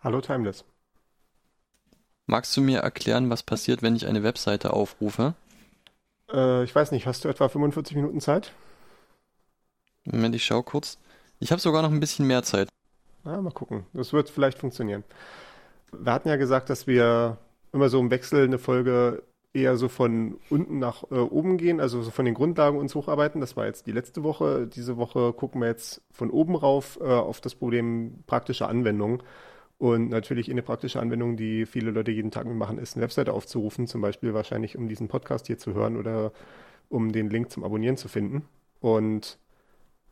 Hallo, Timeless. Magst du mir erklären, was passiert, wenn ich eine Webseite aufrufe? Äh, ich weiß nicht, hast du etwa 45 Minuten Zeit? Moment, ich schau kurz. Ich habe sogar noch ein bisschen mehr Zeit. Ah, mal gucken. Das wird vielleicht funktionieren. Wir hatten ja gesagt, dass wir immer so im Wechsel eine Folge eher so von unten nach äh, oben gehen, also so von den Grundlagen uns hocharbeiten. Das war jetzt die letzte Woche. Diese Woche gucken wir jetzt von oben rauf äh, auf das Problem praktische Anwendung. Und natürlich eine praktische Anwendung, die viele Leute jeden Tag machen, ist eine Webseite aufzurufen, zum Beispiel wahrscheinlich, um diesen Podcast hier zu hören oder um den Link zum Abonnieren zu finden. Und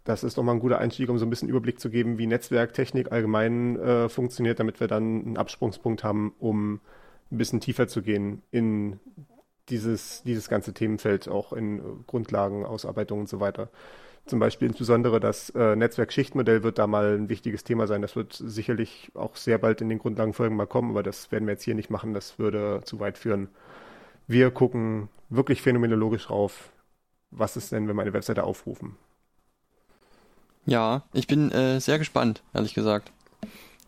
das ist nochmal ein guter Einstieg, um so ein bisschen Überblick zu geben, wie Netzwerktechnik allgemein äh, funktioniert, damit wir dann einen Absprungspunkt haben, um ein bisschen tiefer zu gehen in dieses, dieses ganze Themenfeld, auch in Grundlagen, Ausarbeitung und so weiter. Zum Beispiel insbesondere das äh, Netzwerkschichtmodell wird da mal ein wichtiges Thema sein. Das wird sicherlich auch sehr bald in den Grundlagenfolgen mal kommen, aber das werden wir jetzt hier nicht machen. Das würde zu weit führen. Wir gucken wirklich phänomenologisch drauf, was ist denn, wenn wir eine Webseite aufrufen. Ja, ich bin äh, sehr gespannt, ehrlich gesagt.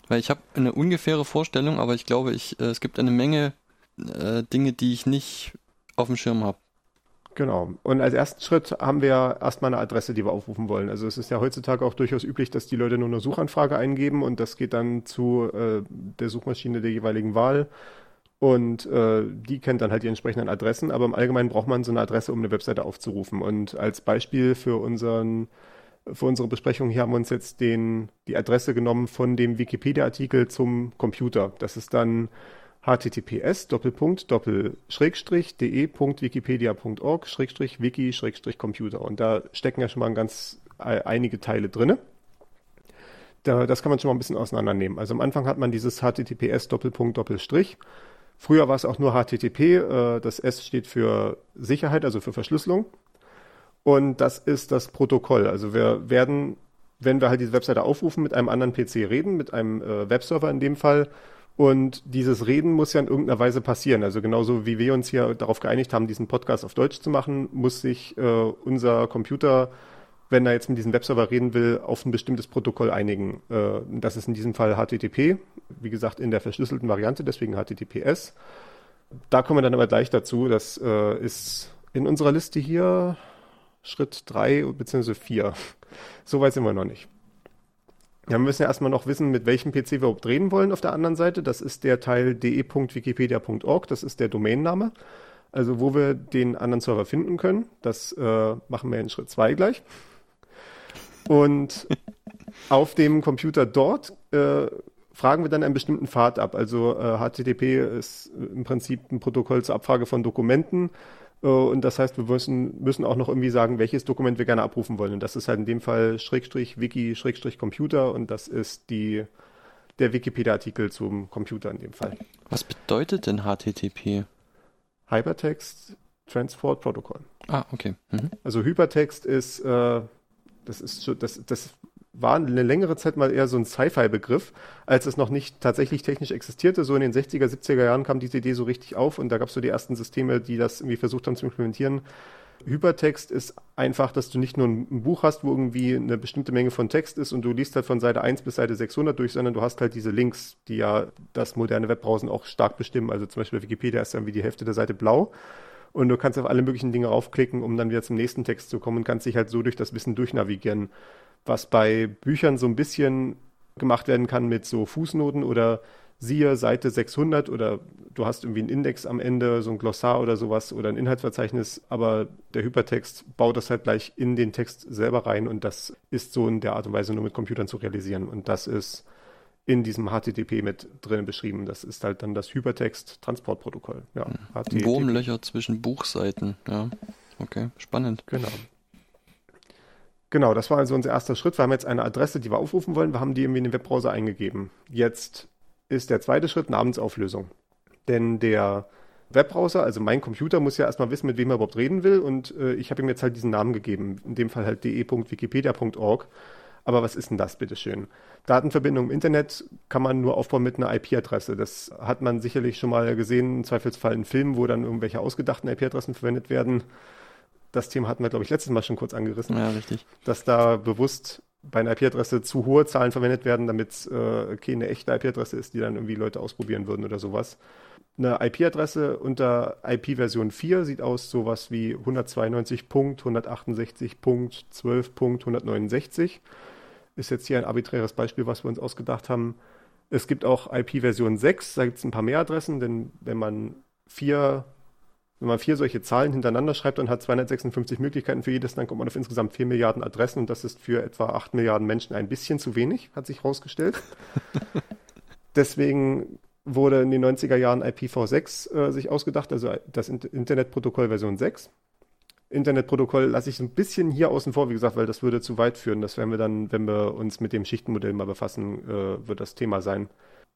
Weil ich habe eine ungefähre Vorstellung, aber ich glaube, ich, äh, es gibt eine Menge äh, Dinge, die ich nicht auf dem Schirm habe. Genau. Und als ersten Schritt haben wir erstmal eine Adresse, die wir aufrufen wollen. Also es ist ja heutzutage auch durchaus üblich, dass die Leute nur eine Suchanfrage eingeben und das geht dann zu äh, der Suchmaschine der jeweiligen Wahl. Und äh, die kennt dann halt die entsprechenden Adressen, aber im Allgemeinen braucht man so eine Adresse, um eine Webseite aufzurufen. Und als Beispiel für unseren für unsere Besprechung hier haben wir uns jetzt den, die Adresse genommen von dem Wikipedia-Artikel zum Computer. Das ist dann https de.wikipedia.org wiki computer und da stecken ja schon mal ganz äh, einige Teile drinne. Da, das kann man schon mal ein bisschen auseinandernehmen. Also am Anfang hat man dieses https. Früher war es auch nur HTTP. Äh, das S steht für Sicherheit, also für Verschlüsselung. Und das ist das Protokoll. Also wir werden, wenn wir halt diese Webseite aufrufen, mit einem anderen PC reden, mit einem äh, Webserver in dem Fall, und dieses Reden muss ja in irgendeiner Weise passieren. Also genauso wie wir uns hier darauf geeinigt haben, diesen Podcast auf Deutsch zu machen, muss sich äh, unser Computer, wenn er jetzt mit diesem Webserver reden will, auf ein bestimmtes Protokoll einigen. Äh, das ist in diesem Fall HTTP, wie gesagt in der verschlüsselten Variante, deswegen HTTPS. Da kommen wir dann aber gleich dazu. Das äh, ist in unserer Liste hier Schritt drei bzw. vier. So weit sind wir noch nicht. Ja, wir müssen ja erstmal noch wissen, mit welchem PC wir überhaupt reden wollen auf der anderen Seite. Das ist der Teil de.wikipedia.org, das ist der Domainname. Also wo wir den anderen Server finden können. Das äh, machen wir in Schritt 2 gleich. Und auf dem Computer dort äh, fragen wir dann einen bestimmten Pfad ab. Also äh, HTTP ist im Prinzip ein Protokoll zur Abfrage von Dokumenten. Äh, und das heißt, wir müssen, müssen auch noch irgendwie sagen, welches Dokument wir gerne abrufen wollen. Und das ist halt in dem Fall Schrägstrich Wiki Schrägstrich Computer und das ist die, der Wikipedia-Artikel zum Computer in dem Fall. Was bedeutet denn HTTP? Hypertext Transport Protocol. Ah, okay. Mhm. Also Hypertext ist, äh, das ist das, das war eine längere Zeit mal eher so ein Sci-Fi-Begriff, als es noch nicht tatsächlich technisch existierte. So in den 60er, 70er Jahren kam diese Idee so richtig auf und da gab es so die ersten Systeme, die das irgendwie versucht haben zu implementieren. Hypertext ist einfach, dass du nicht nur ein Buch hast, wo irgendwie eine bestimmte Menge von Text ist und du liest halt von Seite 1 bis Seite 600 durch, sondern du hast halt diese Links, die ja das moderne Webbrowsen auch stark bestimmen. Also zum Beispiel Wikipedia ist dann wie die Hälfte der Seite blau und du kannst auf alle möglichen Dinge raufklicken, um dann wieder zum nächsten Text zu kommen und kannst dich halt so durch das Wissen durchnavigieren was bei Büchern so ein bisschen gemacht werden kann mit so Fußnoten oder siehe Seite 600 oder du hast irgendwie einen Index am Ende, so ein Glossar oder sowas oder ein Inhaltsverzeichnis, aber der Hypertext baut das halt gleich in den Text selber rein und das ist so in der Art und Weise nur mit Computern zu realisieren und das ist in diesem HTTP mit drin beschrieben. Das ist halt dann das Hypertext-Transportprotokoll. Ja, HTTP. Wurmlöcher zwischen Buchseiten, ja. Okay, spannend. Genau. Genau, das war also unser erster Schritt. Wir haben jetzt eine Adresse, die wir aufrufen wollen. Wir haben die irgendwie in den Webbrowser eingegeben. Jetzt ist der zweite Schritt Namensauflösung. Denn der Webbrowser, also mein Computer, muss ja erstmal wissen, mit wem er überhaupt reden will. Und äh, ich habe ihm jetzt halt diesen Namen gegeben. In dem Fall halt de.wikipedia.org. Aber was ist denn das, bitteschön? Datenverbindung im Internet kann man nur aufbauen mit einer IP-Adresse. Das hat man sicherlich schon mal gesehen, im Zweifelsfall in Filmen, wo dann irgendwelche ausgedachten IP-Adressen verwendet werden. Das Thema hatten wir, glaube ich, letztes Mal schon kurz angerissen. Ja, richtig. Dass da bewusst bei einer IP-Adresse zu hohe Zahlen verwendet werden, damit es äh, keine echte IP-Adresse ist, die dann irgendwie Leute ausprobieren würden oder sowas. Eine IP-Adresse unter IP-Version 4 sieht aus sowas wie 192.168.12.169 ist jetzt hier ein arbiträres Beispiel, was wir uns ausgedacht haben. Es gibt auch IP-Version 6, da gibt es ein paar mehr Adressen, denn wenn man vier, wenn man vier solche Zahlen hintereinander schreibt und hat 256 Möglichkeiten für jedes, dann kommt man auf insgesamt 4 Milliarden Adressen und das ist für etwa 8 Milliarden Menschen ein bisschen zu wenig, hat sich herausgestellt. Deswegen wurde in den 90er Jahren IPv6 äh, sich ausgedacht, also das Internetprotokoll Version 6. Internetprotokoll lasse ich ein bisschen hier außen vor, wie gesagt, weil das würde zu weit führen. Das werden wir dann, wenn wir uns mit dem Schichtenmodell mal befassen, äh, wird das Thema sein.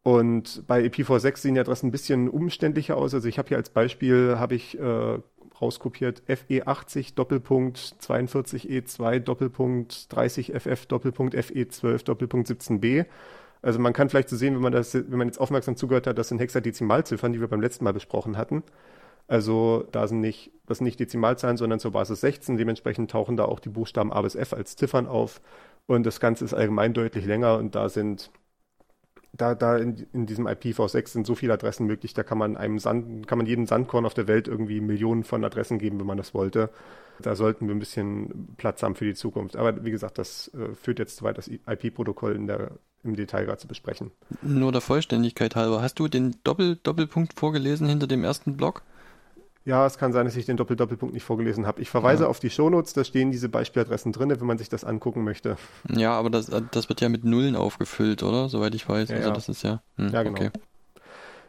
Und bei IPv6 sehen die Adressen ein bisschen umständlicher aus. Also ich habe hier als Beispiel, habe ich äh, rauskopiert FE80 Doppelpunkt 42E2 Doppelpunkt 30FF Doppelpunkt FE12 Doppelpunkt 17b. Also man kann vielleicht so sehen, wenn man das, wenn man jetzt aufmerksam zugehört hat, das sind Hexadezimalziffern, die wir beim letzten Mal besprochen hatten. Also da sind nicht, das sind nicht Dezimalzahlen, sondern zur Basis 16. Dementsprechend tauchen da auch die Buchstaben A bis F als Ziffern auf. Und das Ganze ist allgemein deutlich länger und da sind, da, da in, in diesem IPv6 sind so viele Adressen möglich, da kann man einem Sand, kann man jedem Sandkorn auf der Welt irgendwie Millionen von Adressen geben, wenn man das wollte. Da sollten wir ein bisschen Platz haben für die Zukunft. Aber wie gesagt, das äh, führt jetzt zu weit, das IP-Protokoll im Detail gerade zu besprechen. Nur der Vollständigkeit halber, hast du den Doppel Doppelpunkt vorgelesen hinter dem ersten Block? Ja, es kann sein, dass ich den Doppel-Doppelpunkt nicht vorgelesen habe. Ich verweise ja. auf die Shownotes, da stehen diese Beispieladressen drin, wenn man sich das angucken möchte. Ja, aber das, das wird ja mit Nullen aufgefüllt, oder? Soweit ich weiß. Ja, also ja. das ist ja. Hm, ja, genau. Okay.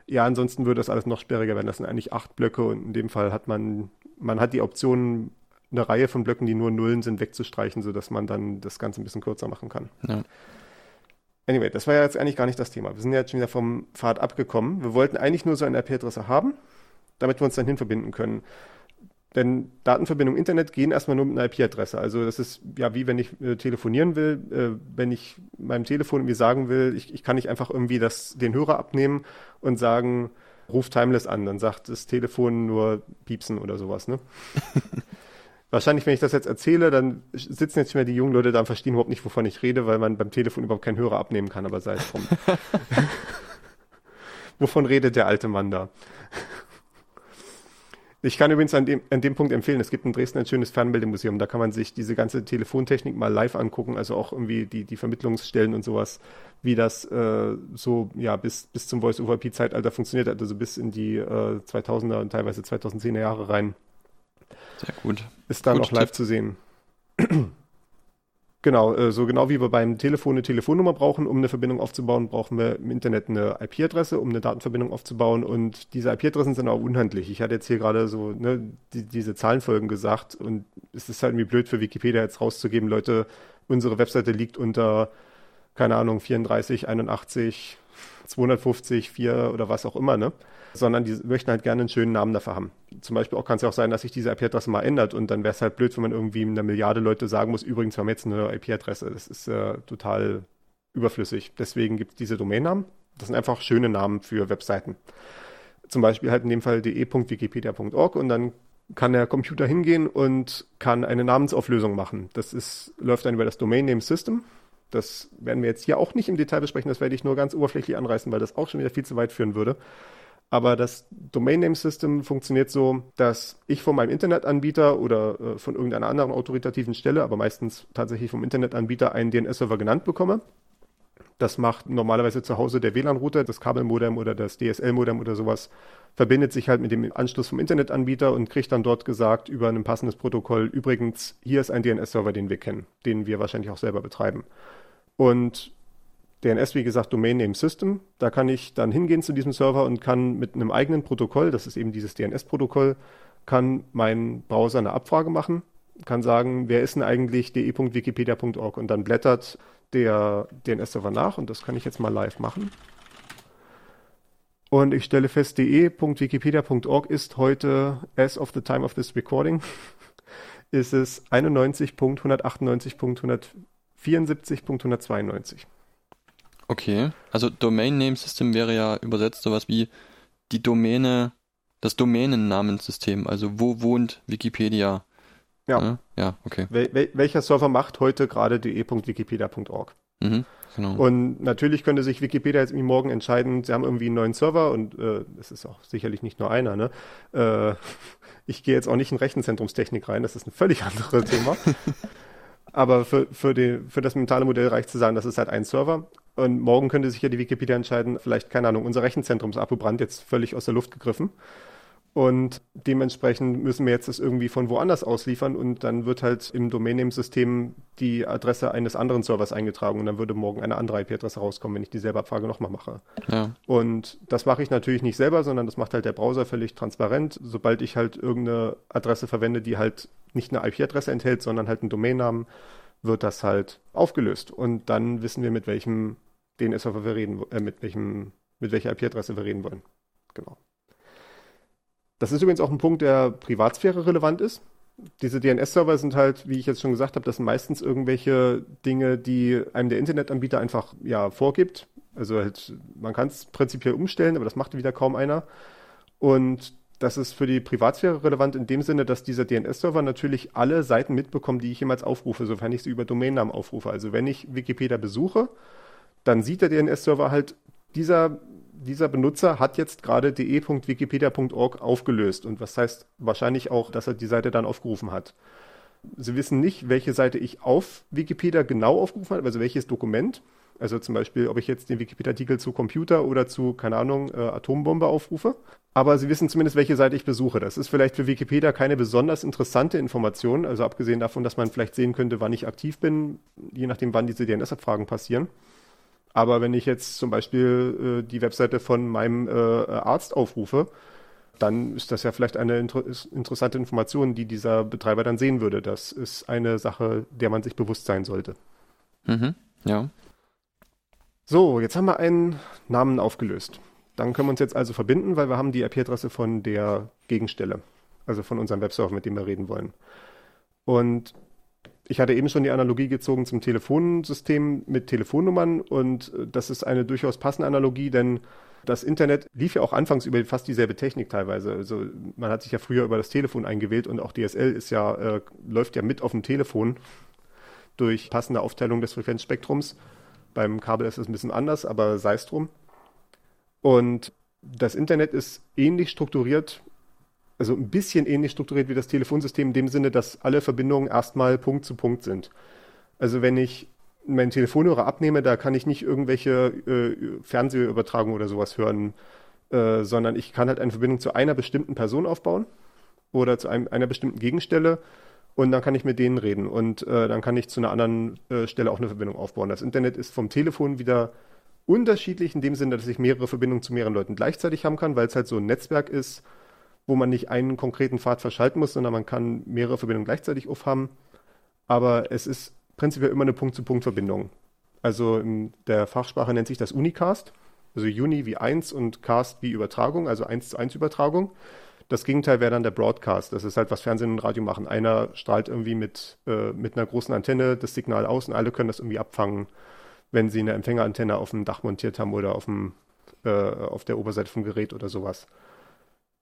Ja, ansonsten würde das alles noch sperriger werden. Das sind eigentlich acht Blöcke und in dem Fall hat man, man hat die Option, eine Reihe von Blöcken, die nur Nullen sind, wegzustreichen, sodass man dann das Ganze ein bisschen kürzer machen kann. Ja. Anyway, das war ja jetzt eigentlich gar nicht das Thema. Wir sind ja jetzt schon wieder vom Pfad abgekommen. Wir wollten eigentlich nur so eine IP-Adresse haben damit wir uns dann hin verbinden können. Denn Datenverbindung Internet gehen erstmal nur mit einer IP-Adresse. Also das ist ja wie wenn ich äh, telefonieren will, äh, wenn ich meinem Telefon irgendwie sagen will, ich, ich kann nicht einfach irgendwie das, den Hörer abnehmen und sagen, ruf Timeless an, dann sagt das Telefon nur piepsen oder sowas, ne? Wahrscheinlich, wenn ich das jetzt erzähle, dann sitzen jetzt mehr die jungen Leute da und verstehen überhaupt nicht, wovon ich rede, weil man beim Telefon überhaupt keinen Hörer abnehmen kann, aber sei es drum. wovon redet der alte Mann da? Ich kann übrigens an dem, an dem Punkt empfehlen, es gibt in Dresden ein schönes Fernmeldemuseum, da kann man sich diese ganze Telefontechnik mal live angucken, also auch irgendwie die, die Vermittlungsstellen und sowas, wie das äh, so ja bis, bis zum Voice-over-IP-Zeitalter funktioniert hat, also bis in die äh, 2000er und teilweise 2010er Jahre rein. Sehr gut. Ist dann gut, auch live Tipp. zu sehen. Genau, äh, so genau wie wir beim Telefon eine Telefonnummer brauchen, um eine Verbindung aufzubauen, brauchen wir im Internet eine IP-Adresse, um eine Datenverbindung aufzubauen. Und diese IP-Adressen sind auch unhandlich. Ich hatte jetzt hier gerade so ne, die, diese Zahlenfolgen gesagt und es ist halt irgendwie blöd für Wikipedia jetzt rauszugeben, Leute, unsere Webseite liegt unter, keine Ahnung, 34, 81, 250, 4 oder was auch immer, ne? Sondern die möchten halt gerne einen schönen Namen dafür haben. Zum Beispiel auch kann es ja auch sein, dass sich diese IP-Adresse mal ändert und dann wäre es halt blöd, wenn man irgendwie einer Milliarde Leute sagen muss, übrigens, wir haben jetzt eine IP-Adresse. Das ist äh, total überflüssig. Deswegen gibt es diese Domainnamen. Das sind einfach schöne Namen für Webseiten. Zum Beispiel halt in dem Fall de.wikipedia.org und dann kann der Computer hingehen und kann eine Namensauflösung machen. Das ist, läuft dann über das Domain Name System. Das werden wir jetzt hier auch nicht im Detail besprechen, das werde ich nur ganz oberflächlich anreißen, weil das auch schon wieder viel zu weit führen würde. Aber das Domain Name System funktioniert so, dass ich von meinem Internetanbieter oder äh, von irgendeiner anderen autoritativen Stelle, aber meistens tatsächlich vom Internetanbieter einen DNS-Server genannt bekomme. Das macht normalerweise zu Hause der WLAN-Router, das Kabelmodem oder das DSL-Modem oder sowas, verbindet sich halt mit dem Anschluss vom Internetanbieter und kriegt dann dort gesagt über ein passendes Protokoll, übrigens, hier ist ein DNS-Server, den wir kennen, den wir wahrscheinlich auch selber betreiben. Und DNS, wie gesagt, Domain Name System. Da kann ich dann hingehen zu diesem Server und kann mit einem eigenen Protokoll, das ist eben dieses DNS-Protokoll, kann mein Browser eine Abfrage machen kann sagen, wer ist denn eigentlich de.wikipedia.org und dann blättert der DNS-Server nach und das kann ich jetzt mal live machen. Und ich stelle fest, de.wikipedia.org ist heute, as of the time of this recording, ist es 91.198.174.192. Okay, also Domain Name System wäre ja übersetzt sowas wie die Domäne, das Domänennamenssystem, also wo wohnt Wikipedia? Ja. Ja, ja okay. Wel wel welcher Server macht heute gerade de.wikipedia.org? Mhm, genau. Und natürlich könnte sich Wikipedia jetzt irgendwie morgen entscheiden, sie haben irgendwie einen neuen Server und äh, es ist auch sicherlich nicht nur einer. Ne? Äh, ich gehe jetzt auch nicht in Rechenzentrumstechnik rein, das ist ein völlig anderes Thema. Aber für, für, die, für das mentale Modell reicht zu sagen, das ist halt ein Server. Und morgen könnte sich ja die Wikipedia entscheiden, vielleicht, keine Ahnung, unser Rechenzentrum ist abgebrannt, jetzt völlig aus der Luft gegriffen. Und dementsprechend müssen wir jetzt das irgendwie von woanders ausliefern und dann wird halt im Domain-Name-System die Adresse eines anderen Servers eingetragen und dann würde morgen eine andere IP-Adresse rauskommen, wenn ich dieselbe Abfrage nochmal mache. Ja. Und das mache ich natürlich nicht selber, sondern das macht halt der Browser völlig transparent. Sobald ich halt irgendeine Adresse verwende, die halt nicht eine IP-Adresse enthält, sondern halt einen Domainnamen, wird das halt aufgelöst. Und dann wissen wir, mit welchem DNS-Server wir reden, äh, mit welchem, mit welcher IP-Adresse wir reden wollen. Genau. Das ist übrigens auch ein Punkt, der Privatsphäre relevant ist. Diese DNS-Server sind halt, wie ich jetzt schon gesagt habe, das sind meistens irgendwelche Dinge, die einem der Internetanbieter einfach ja vorgibt. Also halt, man kann es prinzipiell umstellen, aber das macht wieder kaum einer. Und das ist für die Privatsphäre relevant in dem Sinne, dass dieser DNS-Server natürlich alle Seiten mitbekommt, die ich jemals aufrufe, sofern ich sie über Domainnamen aufrufe. Also wenn ich Wikipedia besuche, dann sieht der DNS-Server halt, dieser dieser Benutzer hat jetzt gerade de.wikipedia.org aufgelöst. Und was heißt wahrscheinlich auch, dass er die Seite dann aufgerufen hat. Sie wissen nicht, welche Seite ich auf Wikipedia genau aufgerufen habe, also welches Dokument. Also zum Beispiel, ob ich jetzt den Wikipedia-Artikel zu Computer oder zu, keine Ahnung, äh, Atombombe aufrufe. Aber Sie wissen zumindest, welche Seite ich besuche. Das ist vielleicht für Wikipedia keine besonders interessante Information. Also abgesehen davon, dass man vielleicht sehen könnte, wann ich aktiv bin, je nachdem, wann diese DNS-Abfragen passieren. Aber wenn ich jetzt zum Beispiel äh, die Webseite von meinem äh, Arzt aufrufe, dann ist das ja vielleicht eine inter interessante Information, die dieser Betreiber dann sehen würde. Das ist eine Sache, der man sich bewusst sein sollte. Mhm, ja. So, jetzt haben wir einen Namen aufgelöst. Dann können wir uns jetzt also verbinden, weil wir haben die IP-Adresse von der Gegenstelle, also von unserem Webserver, mit dem wir reden wollen. Und ich hatte eben schon die Analogie gezogen zum Telefonsystem mit Telefonnummern und äh, das ist eine durchaus passende Analogie, denn das Internet lief ja auch anfangs über fast dieselbe Technik teilweise. Also man hat sich ja früher über das Telefon eingewählt und auch DSL ist ja, äh, läuft ja mit auf dem Telefon durch passende Aufteilung des Frequenzspektrums. Beim Kabel ist es ein bisschen anders, aber sei es drum. Und das Internet ist ähnlich strukturiert also ein bisschen ähnlich strukturiert wie das Telefonsystem in dem Sinne, dass alle Verbindungen erstmal Punkt zu Punkt sind. Also wenn ich meinen Telefonhörer abnehme, da kann ich nicht irgendwelche äh, Fernsehübertragungen oder sowas hören, äh, sondern ich kann halt eine Verbindung zu einer bestimmten Person aufbauen oder zu einem, einer bestimmten Gegenstelle und dann kann ich mit denen reden und äh, dann kann ich zu einer anderen äh, Stelle auch eine Verbindung aufbauen. Das Internet ist vom Telefon wieder unterschiedlich in dem Sinne, dass ich mehrere Verbindungen zu mehreren Leuten gleichzeitig haben kann, weil es halt so ein Netzwerk ist, wo man nicht einen konkreten Pfad verschalten muss, sondern man kann mehrere Verbindungen gleichzeitig aufhaben. Aber es ist prinzipiell immer eine Punkt-zu-Punkt-Verbindung. Also in der Fachsprache nennt sich das Unicast. Also Uni wie 1 und Cast wie Übertragung, also 1 zu 1 Übertragung. Das Gegenteil wäre dann der Broadcast. Das ist halt, was Fernsehen und Radio machen. Einer strahlt irgendwie mit, äh, mit einer großen Antenne das Signal aus und alle können das irgendwie abfangen, wenn sie eine Empfängerantenne auf dem Dach montiert haben oder auf, dem, äh, auf der Oberseite vom Gerät oder sowas.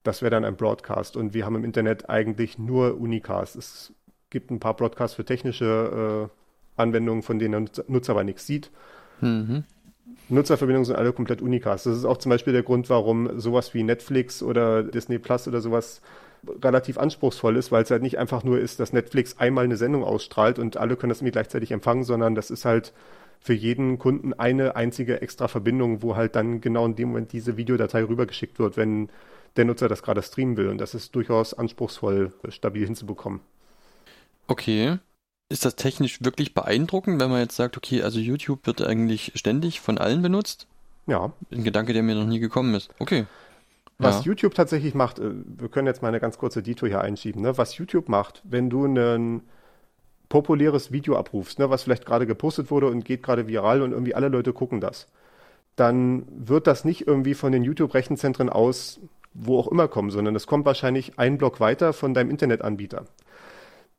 Das wäre dann ein Broadcast. Und wir haben im Internet eigentlich nur Unicast. Es gibt ein paar Broadcasts für technische äh, Anwendungen, von denen der Nutzer aber nichts sieht. Mhm. Nutzerverbindungen sind alle komplett Unicast. Das ist auch zum Beispiel der Grund, warum sowas wie Netflix oder Disney Plus oder sowas relativ anspruchsvoll ist, weil es halt nicht einfach nur ist, dass Netflix einmal eine Sendung ausstrahlt und alle können das irgendwie gleichzeitig empfangen, sondern das ist halt für jeden Kunden eine einzige extra Verbindung, wo halt dann genau in dem Moment diese Videodatei rübergeschickt wird, wenn der Nutzer das gerade streamen will. Und das ist durchaus anspruchsvoll, stabil hinzubekommen. Okay. Ist das technisch wirklich beeindruckend, wenn man jetzt sagt, okay, also YouTube wird eigentlich ständig von allen benutzt? Ja. Ein Gedanke, der mir noch nie gekommen ist. Okay. Was Ja. YouTube tatsächlich macht, äh, wir können jetzt mal eine ganz kurze Dito hier einschieben, ne? was YouTube macht, wenn du ein populäres Video abrufst, ne? was vielleicht gerade gepostet wurde und geht gerade viral und irgendwie alle Leute gucken das, dann wird das nicht irgendwie von den YouTube-Rechenzentren aus, wo auch immer kommen, sondern das kommt wahrscheinlich einen Block weiter von deinem Internetanbieter.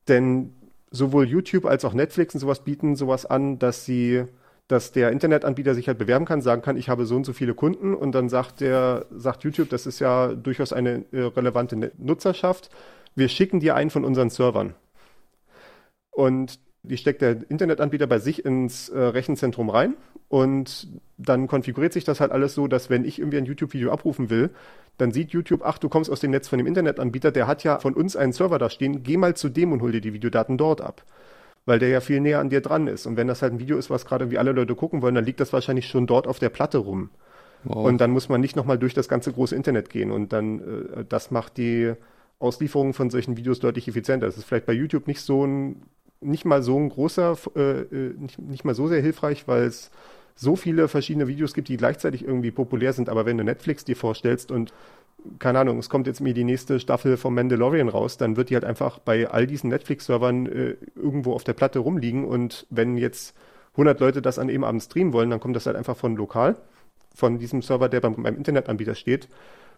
Denn sowohl YouTube als auch Netflix und sowas bieten sowas an, dass sie, dass der Internetanbieter sich halt bewerben kann, sagen kann, ich habe so und so viele Kunden und dann sagt der, sagt YouTube, das ist ja durchaus eine äh, relevante Ne- Nutzerschaft. Wir schicken dir einen von unseren Servern. Und die steckt der Internetanbieter bei sich ins äh, Rechenzentrum rein und dann konfiguriert sich das halt alles so, dass wenn ich irgendwie ein YouTube-Video abrufen will, dann sieht YouTube, ach, du kommst aus dem Netz von dem Internetanbieter, der hat ja von uns einen Server da stehen, geh mal zu dem und hol dir die Videodaten dort ab. Weil der ja viel näher an dir dran ist. Und wenn das halt ein Video ist, was gerade wie alle Leute gucken wollen, dann liegt das wahrscheinlich schon dort auf der Platte rum. Wow. Und dann muss man nicht nochmal durch das ganze große Internet gehen. Und dann, äh, das macht die Auslieferung von solchen Videos deutlich effizienter. Das ist vielleicht bei YouTube nicht so ein, nicht mal so ein großer, äh, äh, nicht, nicht mal so sehr hilfreich, weil es so viele verschiedene Videos gibt, die gleichzeitig irgendwie populär sind. Aber wenn du Netflix dir vorstellst und keine Ahnung, es kommt jetzt mir die nächste Staffel vom Mandalorian raus, dann wird die halt einfach bei all diesen Netflix-Servern äh, irgendwo auf der Platte rumliegen und wenn jetzt 100 Leute das an eben Abend streamen wollen, dann kommt das halt einfach von lokal, von diesem Server, der beim, beim Internetanbieter steht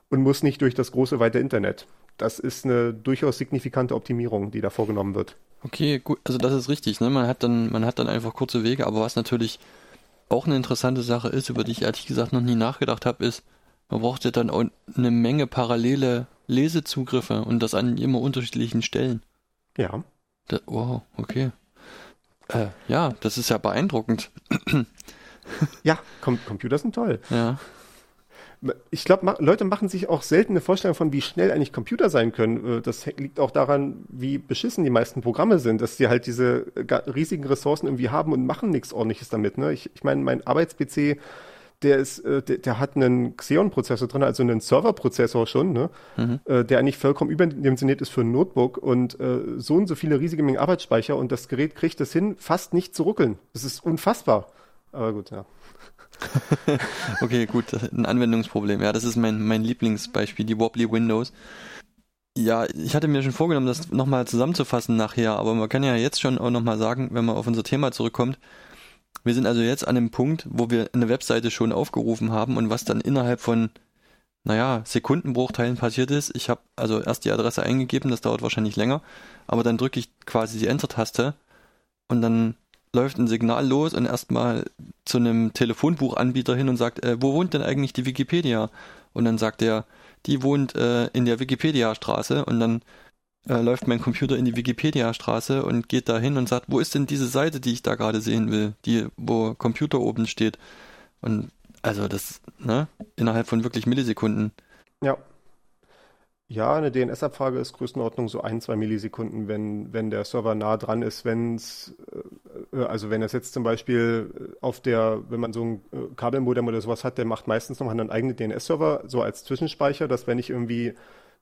und muss nicht durch das große weite Internet. Das ist eine durchaus signifikante Optimierung, die da vorgenommen wird. Okay, gut, also das ist richtig, ne? Man hat dann, man hat dann einfach kurze Wege, aber was natürlich auch eine interessante Sache ist, über die ich ehrlich gesagt noch nie nachgedacht habe, ist, man braucht ja dann auch eine Menge parallele Lesezugriffe und das an immer unterschiedlichen Stellen. Ja. Da, wow, okay. Äh, ja, das ist ja beeindruckend. Ja, Com Computer sind toll. Ja. Ich glaube, Leute machen sich auch selten eine Vorstellung von, wie schnell eigentlich Computer sein können. Äh, Das liegt auch daran, wie beschissen die meisten Programme sind, dass sie halt diese äh, riesigen Ressourcen irgendwie haben und machen nichts ordentliches damit. Ne? Ich, ich meine, mein Arbeits-PC, der ist, äh, der, der hat einen Xeon-Prozessor drin, also einen Serverprozessor schon, ne? äh, der eigentlich vollkommen überdimensioniert ist für ein Notebook und äh, so und so viele riesige Mengen Arbeitsspeicher und das Gerät kriegt es hin, fast nicht zu ruckeln. Das ist unfassbar. Aber gut, ja. Okay, gut, ein Anwendungsproblem. Ja, das ist mein, mein Lieblingsbeispiel, die Wobbly Windows. Ja, ich hatte mir schon vorgenommen, das nochmal zusammenzufassen nachher, aber man kann ja jetzt schon auch nochmal sagen, wenn man auf unser Thema zurückkommt, wir sind also jetzt an einem Punkt, wo wir eine Webseite schon aufgerufen haben und was dann innerhalb von, naja, Sekundenbruchteilen passiert ist. Ich habe also erst die Adresse eingegeben, das dauert wahrscheinlich länger, aber dann drücke ich quasi die Enter-Taste und dann läuft ein Signal los und erstmal zu einem Telefonbuchanbieter hin und sagt, äh, wo wohnt denn eigentlich die Wikipedia? Und dann sagt er, die wohnt äh, in der Wikipedia-Straße und dann äh, läuft mein Computer in die Wikipedia-Straße und geht da hin und sagt, wo ist denn diese Seite, die ich da gerade sehen will, die, wo Computer oben steht. Und also das, ne, innerhalb von wirklich Millisekunden. Ja. Ja, eine DNS-Abfrage ist Größenordnung so ein, zwei Millisekunden, wenn, wenn der Server nah dran ist, wenn es, äh, also wenn es jetzt zum Beispiel auf der, wenn man so ein äh, Kabelmodem oder sowas hat, der macht meistens noch einen eigenen DNS-Server, so als Zwischenspeicher, dass wenn ich irgendwie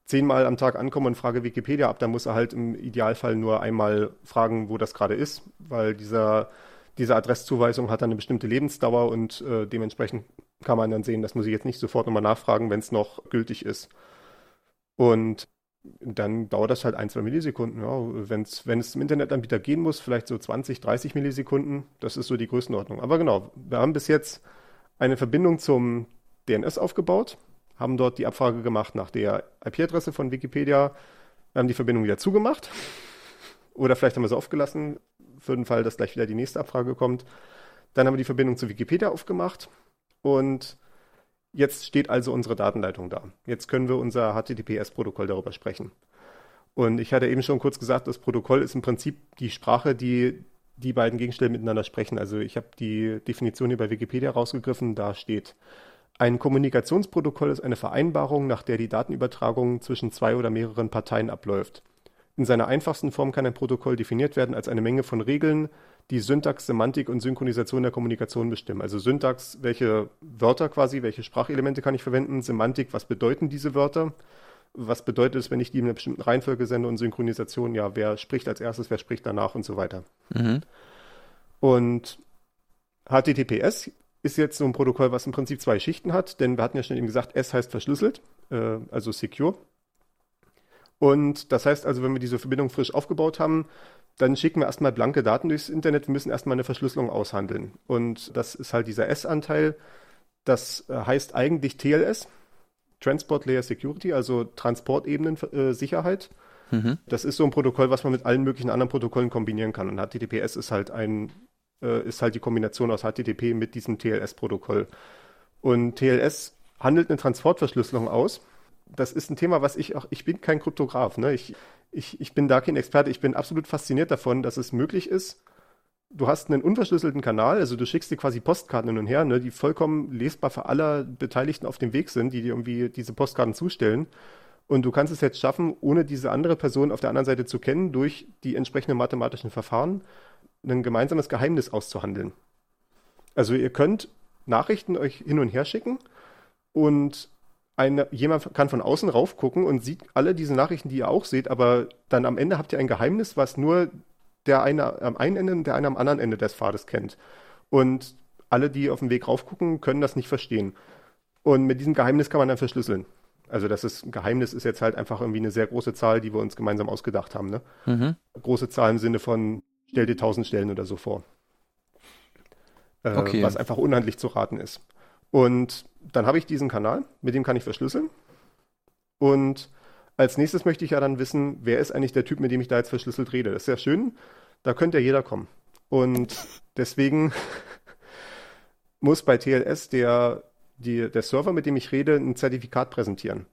zehnmal am Tag ankomme und frage Wikipedia ab, dann muss er halt im Idealfall nur einmal fragen, wo das gerade ist, weil dieser, diese Adresszuweisung hat dann eine bestimmte Lebensdauer und äh, dementsprechend kann man dann sehen, das muss ich jetzt nicht sofort nochmal nachfragen, wenn es noch gültig ist. Und dann dauert das halt ein, zwei Millisekunden. Ja. Wenn es zum Internetanbieter gehen muss, vielleicht so 20, 30 Millisekunden. Das ist so die Größenordnung. Aber genau, wir haben bis jetzt eine Verbindung zum DNS aufgebaut, haben dort die Abfrage gemacht nach der IP-Adresse von Wikipedia. Wir haben die Verbindung wieder zugemacht. Oder vielleicht haben wir sie aufgelassen, für den Fall, dass gleich wieder die nächste Abfrage kommt. Dann haben wir die Verbindung zu Wikipedia aufgemacht und Jetzt steht also unsere Datenleitung da. Jetzt können wir unser HTTPS-Protokoll darüber sprechen. Und ich hatte eben schon kurz gesagt, das Protokoll ist im Prinzip die Sprache, die die beiden Gegenstände miteinander sprechen. Also ich habe die Definition hier bei Wikipedia rausgegriffen. Da steht, ein Kommunikationsprotokoll ist eine Vereinbarung, nach der die Datenübertragung zwischen zwei oder mehreren Parteien abläuft. In seiner einfachsten Form kann ein Protokoll definiert werden als eine Menge von Regeln, die Syntax, Semantik und Synchronisation der Kommunikation bestimmen. Also Syntax, welche Wörter quasi, welche Sprachelemente kann ich verwenden? Semantik, was bedeuten diese Wörter? Was bedeutet es, wenn ich die in einer bestimmten Reihenfolge sende? Und Synchronisation, ja, wer spricht als erstes, wer spricht danach und so weiter. Mhm. Und HTTPS ist jetzt so ein Protokoll, was im Prinzip zwei Schichten hat, denn wir hatten ja schon eben gesagt, S heißt verschlüsselt. äh, also secure. Und das heißt also, wenn wir diese Verbindung frisch aufgebaut haben, dann schicken wir erstmal blanke Daten durchs Internet. Wir müssen erstmal eine Verschlüsselung aushandeln. Und das ist halt dieser S-Anteil. Das äh, heißt eigentlich TLS, Transport Layer Security, also Transportebenensicherheit. Äh, mhm. Das ist so ein Protokoll, was man mit allen möglichen anderen Protokollen kombinieren kann. Und HTTPS ist halt ein, äh, ist halt die Kombination aus HTTP mit diesem TLS-Protokoll. Und TLS handelt eine Transportverschlüsselung aus. Das ist ein Thema, was ich auch, ich bin kein Kryptograf, ne? Ich, ich, ich bin da kein Experte. Ich bin absolut fasziniert davon, dass es möglich ist. Du hast einen unverschlüsselten Kanal, also du schickst dir quasi Postkarten hin und her, ne, die vollkommen lesbar für alle Beteiligten auf dem Weg sind, die dir irgendwie diese Postkarten zustellen. Und du kannst es jetzt schaffen, ohne diese andere Person auf der anderen Seite zu kennen, durch die entsprechenden mathematischen Verfahren ein gemeinsames Geheimnis auszuhandeln. Also ihr könnt Nachrichten euch hin und her schicken und eine, jemand kann von außen raufgucken und sieht alle diese Nachrichten, die ihr auch seht, aber dann am Ende habt ihr ein Geheimnis, was nur der eine am einen Ende und der eine am anderen Ende des Pfades kennt. Und alle, die auf dem Weg raufgucken, können das nicht verstehen. Und mit diesem Geheimnis kann man dann verschlüsseln. Also das ist ein Geheimnis ist jetzt halt einfach irgendwie eine sehr große Zahl, die wir uns gemeinsam ausgedacht haben. Ne? Mhm. Große Zahl im Sinne von stell dir tausend Stellen oder so vor. Äh, okay. Was einfach unhandlich zu raten ist. Und dann habe ich diesen Kanal, mit dem kann ich verschlüsseln. Und als nächstes möchte ich ja dann wissen, wer ist eigentlich der Typ, mit dem ich da jetzt verschlüsselt rede. Das ist ja schön, da könnte ja jeder kommen. Und deswegen muss bei TLS der, die, der Server, mit dem ich rede, ein Zertifikat präsentieren.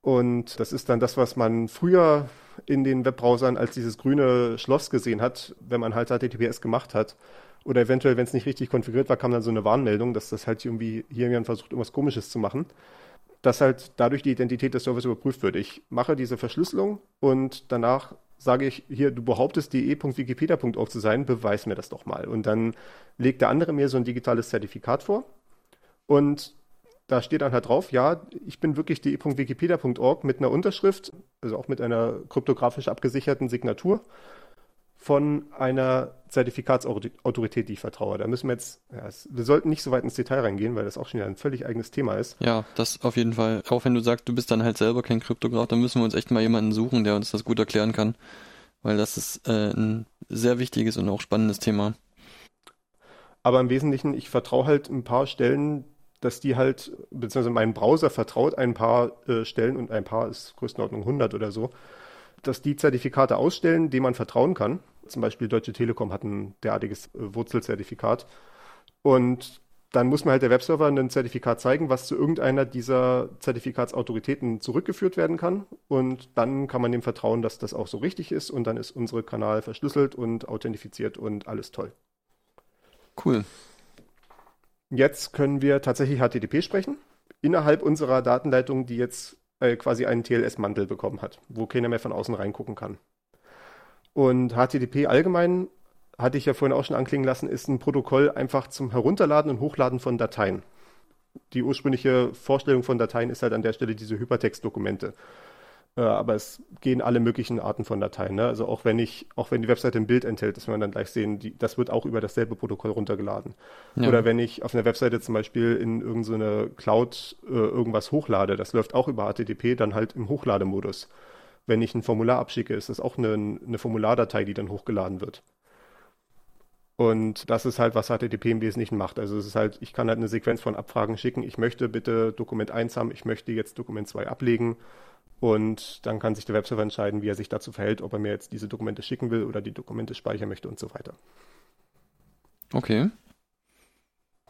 Und das ist dann das, was man früher in den Webbrowsern als dieses grüne Schloss gesehen hat, wenn man halt HTTPS gemacht hat. Oder eventuell, wenn es nicht richtig konfiguriert war, kam dann so eine Warnmeldung, dass das halt irgendwie hier jemand versucht, irgendwas Komisches zu machen. Dass halt dadurch die Identität des Servers überprüft wird. Ich mache diese Verschlüsselung und danach sage ich hier, du behauptest de.wikipedia.org zu sein, beweis mir das doch mal. Und dann legt der andere mir so ein digitales Zertifikat vor. Und da steht dann halt drauf, ja, ich bin wirklich de.wikipedia.org mit einer Unterschrift, also auch mit einer kryptografisch abgesicherten Signatur von einer Zertifikatsautorität, die ich vertraue. Da müssen wir jetzt, ja, es, wir sollten nicht so weit ins Detail reingehen, weil das auch schon wieder ein völlig eigenes Thema ist. Ja, das auf jeden Fall. Auch wenn du sagst, du bist dann halt selber kein Kryptograf, dann müssen wir uns echt mal jemanden suchen, der uns das gut erklären kann. Weil das ist äh, ein sehr wichtiges und auch spannendes Thema. Aber im Wesentlichen, ich vertraue halt ein paar Stellen, dass die halt, beziehungsweise mein Browser vertraut ein paar äh, Stellen und ein paar ist Größenordnung 100 oder so, dass die Zertifikate ausstellen, denen man vertrauen kann. Zum Beispiel Deutsche Telekom hat ein derartiges äh, Wurzelzertifikat. Und dann muss man halt der Webserver ein Zertifikat zeigen, was zu irgendeiner dieser Zertifikatsautoritäten zurückgeführt werden kann. Und dann kann man dem vertrauen, dass das auch so richtig ist. Und dann ist unsere Kanal verschlüsselt und authentifiziert und alles toll. Cool. Jetzt können wir tatsächlich HTTP sprechen. Innerhalb unserer Datenleitung, die jetzt äh, quasi einen TLS-Mantel bekommen hat, wo keiner mehr von außen reingucken kann. Und HTTP allgemein, hatte ich ja vorhin auch schon anklingen lassen, ist ein Protokoll einfach zum Herunterladen und Hochladen von Dateien. Die ursprüngliche Vorstellung von Dateien ist halt an der Stelle diese Hypertext-Dokumente. Äh, aber es gehen alle möglichen Arten von Dateien. Ne? Also auch wenn ich, auch wenn die Webseite ein Bild enthält, das werden wir dann gleich sehen, die, das wird auch über dasselbe Protokoll runtergeladen. Ja. Oder wenn ich auf einer Webseite zum Beispiel in irgendeine Cloud äh, irgendwas hochlade, das läuft auch über HTTP, dann halt im Hochlademodus. Wenn ich ein Formular abschicke, ist das auch eine, eine Formulardatei, die dann hochgeladen wird. Und das ist halt, was HTTP im Wesentlichen macht. Also es ist halt, ich kann halt eine Sequenz von Abfragen schicken. Ich möchte bitte Dokument 1 haben, ich möchte jetzt Dokument 2 ablegen und dann kann sich der Webserver entscheiden, wie er sich dazu verhält, ob er mir jetzt diese Dokumente schicken will oder die Dokumente speichern möchte und so weiter. Okay.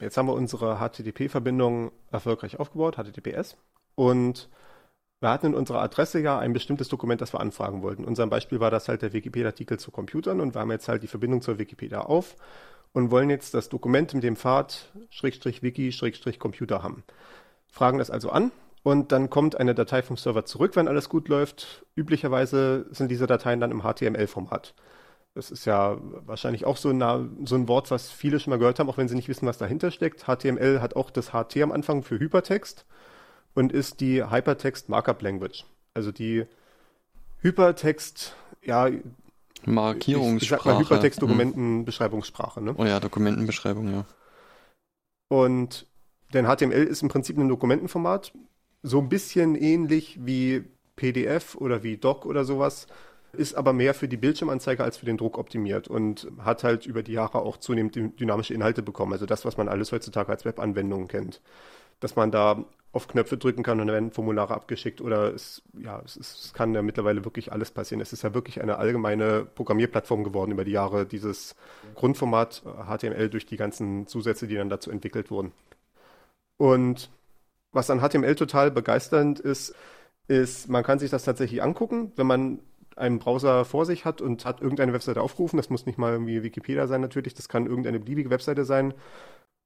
Jetzt haben wir unsere HTTP-Verbindung erfolgreich aufgebaut, HTTPS. Und wir hatten in unserer Adresse ja ein bestimmtes Dokument, das wir anfragen wollten. In unserem Beispiel war das halt der Wikipedia-Artikel zu Computern und wir haben jetzt halt die Verbindung zur Wikipedia auf und wollen jetzt das Dokument mit dem Pfad Schrägstrich Wiki Schrägstrich Computer haben. Fragen das also an und dann kommt eine Datei vom Server zurück, wenn alles gut läuft. Üblicherweise sind diese Dateien dann im HTML-Format. Das ist ja wahrscheinlich auch so, eine, so, ein Wort, was viele schon mal gehört haben, auch wenn sie nicht wissen, was dahinter steckt. HTML hat auch das HT am Anfang für Hypertext und ist die Hypertext Markup Language. Also die Hypertext, ja, Markierungssprache. Ich, ich sag mal Hypertext-Dokumentenbeschreibungssprache. Ne? Oh ja, Dokumentenbeschreibung, ja. Und denn HTML ist im Prinzip ein Dokumentenformat, so ein bisschen ähnlich wie PDF oder wie Doc oder sowas, ist aber mehr für die Bildschirmanzeige als für den Druck optimiert und hat halt über die Jahre auch zunehmend dynamische Inhalte bekommen. Also das, was man alles heutzutage als Webanwendungen kennt. Dass man da auf Knöpfe drücken kann und dann werden Formulare abgeschickt oder es, ja, es, es kann ja mittlerweile wirklich alles passieren. Es ist ja wirklich eine allgemeine Programmierplattform geworden über die Jahre, dieses Grundformat HTML durch die ganzen Zusätze, die dann dazu entwickelt wurden. Und was an HTML total begeisternd ist, ist, man kann sich das tatsächlich angucken, wenn man einen Browser vor sich hat und hat irgendeine Webseite aufgerufen, das muss nicht mal irgendwie Wikipedia sein natürlich, das kann irgendeine beliebige Webseite sein,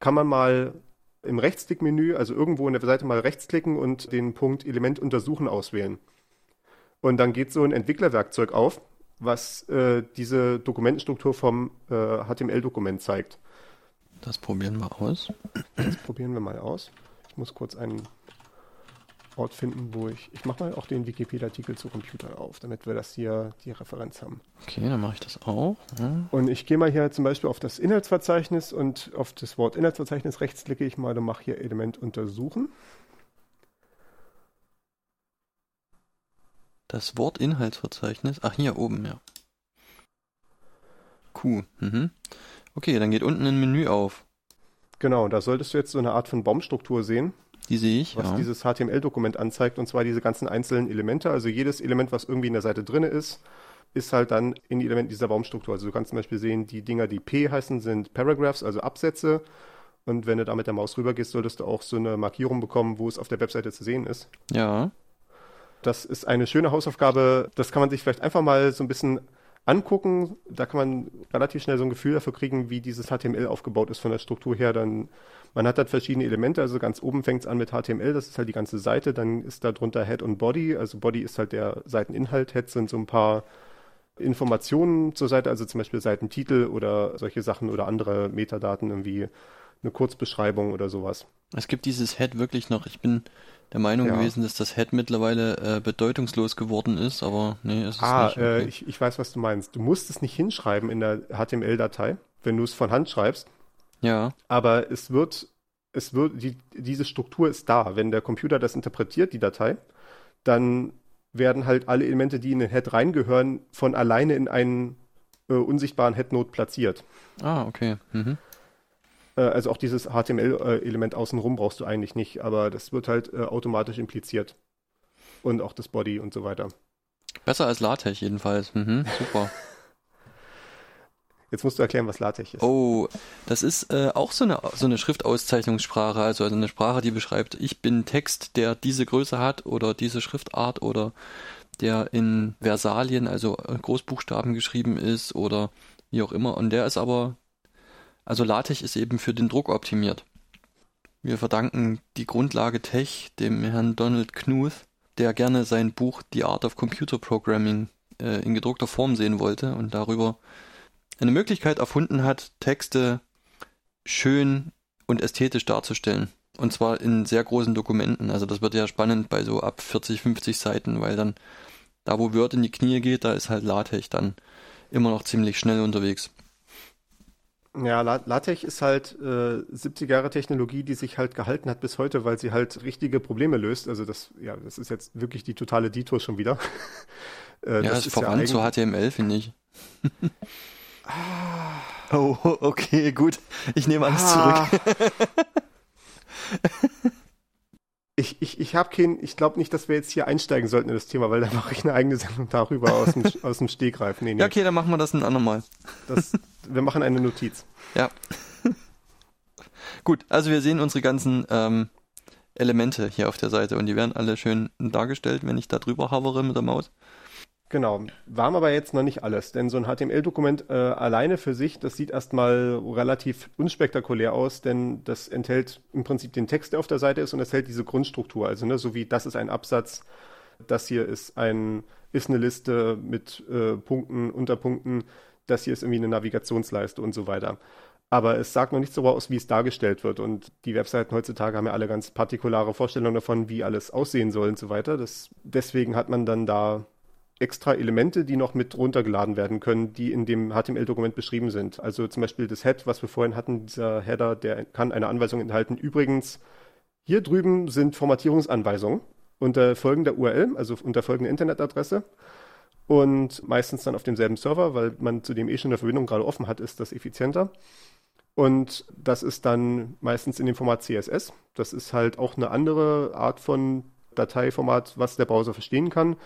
kann man mal im Rechtsklickmenü, also irgendwo in der Seite mal rechtsklicken und den Punkt Element untersuchen auswählen. Und dann geht so ein Entwicklerwerkzeug auf, was äh, diese Dokumentenstruktur vom äh, HTML-Dokument zeigt. Das probieren wir aus. Das probieren wir mal aus. Ich muss kurz einen Ort finden, wo ich. Ich mache mal auch den Wikipedia-Artikel zu Computern auf, damit wir das hier die Referenz haben. Okay, dann mache ich das auch. Ja. Und ich gehe mal hier zum Beispiel auf das Inhaltsverzeichnis und auf das Wort Inhaltsverzeichnis rechts klicke ich mal und mache hier Element untersuchen. Das Wort Inhaltsverzeichnis. Ach, hier oben, ja. Q. Mhm. Okay, dann geht unten ein Menü auf. Genau, da solltest du jetzt so eine Art von Baumstruktur sehen. Die sehe ich, was ja. dieses HTML-Dokument anzeigt, und zwar diese ganzen einzelnen Elemente. Also jedes Element, was irgendwie in der Seite drin ist, ist halt dann in Elementen dieser Baumstruktur. Also du kannst zum Beispiel sehen, die Dinger, die P heißen, sind Paragraphs, also Absätze. Und wenn du da mit der Maus rübergehst, solltest du auch so eine Markierung bekommen, wo es auf der Webseite zu sehen ist. Ja. Das ist eine schöne Hausaufgabe. Das kann man sich vielleicht einfach mal so ein bisschen angucken. Da kann man relativ schnell so ein Gefühl dafür kriegen, wie dieses HTML aufgebaut ist von der Struktur her. Dann man hat halt verschiedene Elemente, also ganz oben fängt es an mit HTML, das ist halt die ganze Seite, dann ist da drunter Head und Body, also Body ist halt der Seiteninhalt, Head sind so ein paar Informationen zur Seite, also zum Beispiel Seitentitel oder solche Sachen oder andere Metadaten, irgendwie eine Kurzbeschreibung oder sowas. Es gibt dieses Head wirklich noch, ich bin der Meinung ja. gewesen, dass das Head mittlerweile äh, bedeutungslos geworden ist, aber nee, ist es ah, nicht. Ah, okay. äh, ich, ich weiß, was du meinst. Du musst es nicht hinschreiben in der HTML-Datei, wenn du es von Hand schreibst. Ja. Aber es wird, es wird, die, diese Struktur ist da. Wenn der Computer das interpretiert, die Datei, dann werden halt alle Elemente, die in den Head reingehören, von alleine in einen äh, unsichtbaren Head-Node platziert. Ah, okay. Mhm. Äh, also auch dieses HTML-Element außenrum brauchst du eigentlich nicht, aber das wird halt äh, automatisch impliziert. Und auch das Body und so weiter. Besser als LaTeX jedenfalls. Mhm, super. Jetzt musst du erklären, was LaTeX ist. Oh, das ist äh, auch so eine, so eine Schriftauszeichnungssprache, also eine Sprache, die beschreibt, ich bin Text, der diese Größe hat oder diese Schriftart oder der in Versalien, also Großbuchstaben geschrieben ist oder wie auch immer. Und der ist aber, also LaTeX ist eben für den Druck optimiert. Wir verdanken die Grundlage Tech dem Herrn Donald Knuth, der gerne sein Buch The Art of Computer Programming äh, in gedruckter Form sehen wollte und darüber eine Möglichkeit erfunden hat, Texte schön und ästhetisch darzustellen. Und zwar in sehr großen Dokumenten. Also das wird ja spannend bei so ab 40, 50 Seiten, weil dann da, wo Word in die Knie geht, da ist halt LaTeX dann immer noch ziemlich schnell unterwegs. Ja, LaTeX ist halt äh, 70 Jahre Technologie, die sich halt gehalten hat bis heute, weil sie halt richtige Probleme löst. Also das, ja, das ist jetzt wirklich die totale Detour schon wieder. äh, ja, das ist, ist verwandt ja zu HTML, finde ich. Ah. Oh, okay, gut. Ich nehme alles ah. zurück. ich ich, ich habe kein, ich glaube nicht, dass wir jetzt hier einsteigen sollten in das Thema, weil dann mache ich eine eigene Sendung darüber aus dem, aus dem Stegreif. Nee, nee. Ja, okay, dann machen wir das ein andermal. Das, wir machen eine Notiz. Ja. Gut, also wir sehen unsere ganzen ähm, Elemente hier auf der Seite und die werden alle schön dargestellt, wenn ich da drüber hovere mit der Maus. Genau, waren aber jetzt noch nicht alles, denn so ein HTML-Dokument äh, alleine für sich, das sieht erstmal relativ unspektakulär aus, denn das enthält im Prinzip den Text, der auf der Seite ist und es hält diese Grundstruktur, also ne, so wie das ist ein Absatz, das hier ist ein ist eine Liste mit äh, Punkten, Unterpunkten, das hier ist irgendwie eine Navigationsleiste und so weiter. Aber es sagt noch nicht so aus, wie es dargestellt wird. Und die Webseiten heutzutage haben ja alle ganz partikulare Vorstellungen davon, wie alles aussehen soll und so weiter. Das, deswegen hat man dann da extra Elemente, die noch mit runtergeladen werden können, die in dem HTML-Dokument beschrieben sind. Also zum Beispiel das Head, was wir vorhin hatten, dieser Header, der kann eine Anweisung enthalten. Übrigens, Hier drüben sind Formatierungsanweisungen unter folgender URL, also unter folgender Internetadresse. Und meistens dann auf demselben Server, weil man zudem eh schon eine Verbindung gerade offen hat, ist das effizienter. Und das ist dann meistens in dem Format CSS. Das ist halt auch eine andere Art von Dateiformat, was der Browser verstehen kann.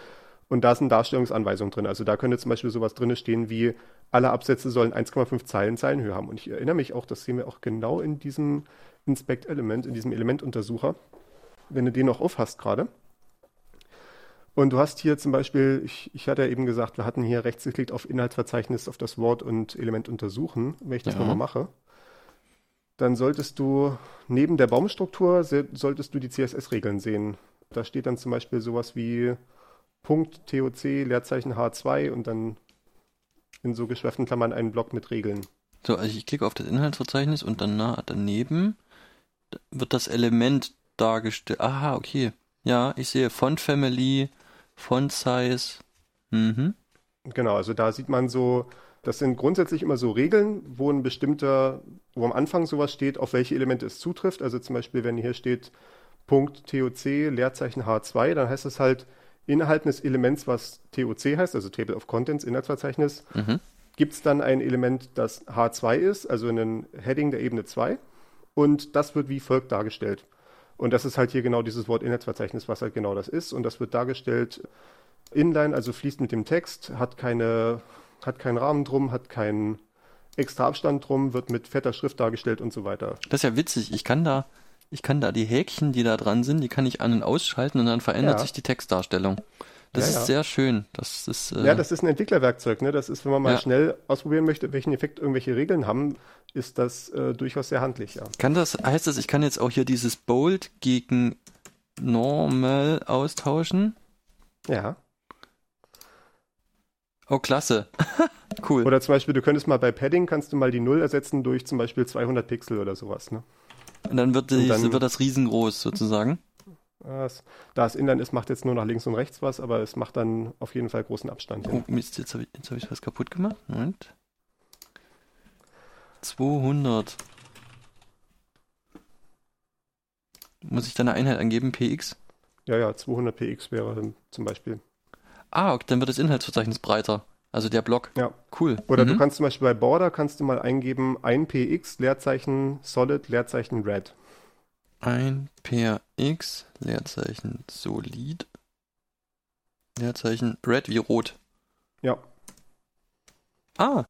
Und da sind Darstellungsanweisungen drin. Also da könnte zum Beispiel sowas drin stehen wie, alle Absätze sollen 1,5 Zeilen Zeilenhöhe haben. Und ich erinnere mich auch, das sehen wir auch genau in diesem Inspect-Element, in diesem Elementuntersucher, wenn du den noch auf hast gerade. Und du hast hier zum Beispiel, ich, ich hatte ja eben gesagt, wir hatten hier rechts geklickt auf Inhaltsverzeichnis, auf das Wort und Element untersuchen. Wenn ich das Ja. nochmal mache, dann solltest du neben der Baumstruktur solltest du die CSS-Regeln sehen. Da steht dann zum Beispiel sowas wie Punkt TOC, Leerzeichen H2 und dann in so geschweiften Klammern einen Block mit Regeln. So, also ich klicke auf das Inhaltsverzeichnis und dann na- daneben wird das Element dargestellt. Aha, okay. Ja, ich sehe Font Family, Font Size. Mhm. Genau, also da sieht man so, das sind grundsätzlich immer so Regeln, wo ein bestimmter, wo am Anfang sowas steht, auf welche Elemente es zutrifft. Also zum Beispiel, wenn hier steht Punkt TOC, Leerzeichen H2, dann heißt es halt innerhalb des Elements, was TOC heißt, also Table of Contents, Inhaltsverzeichnis, Mhm. gibt es dann ein Element, das H2 ist, also ein Heading der Ebene 2. Und das wird wie folgt dargestellt. Und das ist halt hier genau dieses Wort Inhaltsverzeichnis, was halt genau das ist. Und das wird dargestellt inline, also fließt mit dem Text, hat keine, hat keinen Rahmen drum, hat keinen extra Abstand drum, wird mit fetter Schrift dargestellt und so weiter. Das ist ja witzig. Ich kann da, ich kann da die Häkchen, die da dran sind, die kann ich an- und ausschalten und dann verändert Ja. sich die Textdarstellung. Das Ja, ist ja. sehr schön. Das ist, äh, Ja, das ist ein Entwicklerwerkzeug, ne? Das ist, wenn man mal Ja. schnell ausprobieren möchte, welchen Effekt irgendwelche Regeln haben, ist das äh, durchaus sehr handlich, ja. Kann das, heißt das, ich kann jetzt auch hier dieses Bold gegen Normal austauschen? Ja. Oh, klasse. cool. Oder zum Beispiel, du könntest mal bei Padding, kannst du mal die Null ersetzen durch zum Beispiel 200 Pixel oder sowas, ne? Und dann wird, die, Und dann- wird das riesengroß sozusagen. Das, da es Inline ist, macht jetzt nur nach links und rechts was, aber es macht dann auf jeden Fall großen Abstand. Oh, Mist, jetzt habe ich, jetzt hab ich was kaputt gemacht. Moment. 200. Muss ich da eine Einheit angeben? PX? Ja, ja, 200 px wäre zum Beispiel. Ah, okay, dann wird das Inhaltsverzeichnis breiter. Also der Block. Ja. Cool. Oder du Mhm. kannst zum Beispiel bei Border kannst du mal eingeben 1 px Leerzeichen Solid Leerzeichen Red. Ein per X, Leerzeichen solid, Leerzeichen red wie rot. Ja. Ah,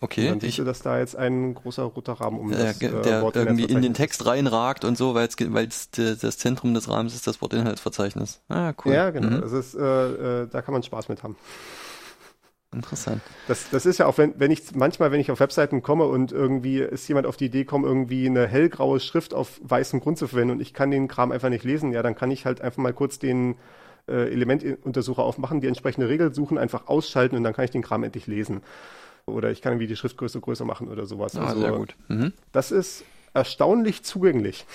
Und okay. dann siehst Ich, du, dass da jetzt ein großer roter Rahmen um äh, das äh, der Wort irgendwie in den Text reinragt und so, weil es das Zentrum des Rahmens ist das Wort Inhaltsverzeichnis. Ah, cool. Ja, genau. Mhm. Das ist, äh, äh, da kann man Spaß mit haben. Interessant. Das, das ist ja auch, wenn, wenn ich manchmal, wenn ich auf Webseiten komme und irgendwie ist jemand auf die Idee gekommen, irgendwie eine hellgraue Schrift auf weißem Grund zu verwenden und ich kann den Kram einfach nicht lesen, ja, dann kann ich halt einfach mal kurz den äh, Elementuntersucher aufmachen, die entsprechende Regel suchen, einfach ausschalten und dann kann ich den Kram endlich lesen. Oder ich kann irgendwie die Schriftgröße größer machen oder sowas. Ah, also, sehr gut. Mhm. Das ist erstaunlich zugänglich.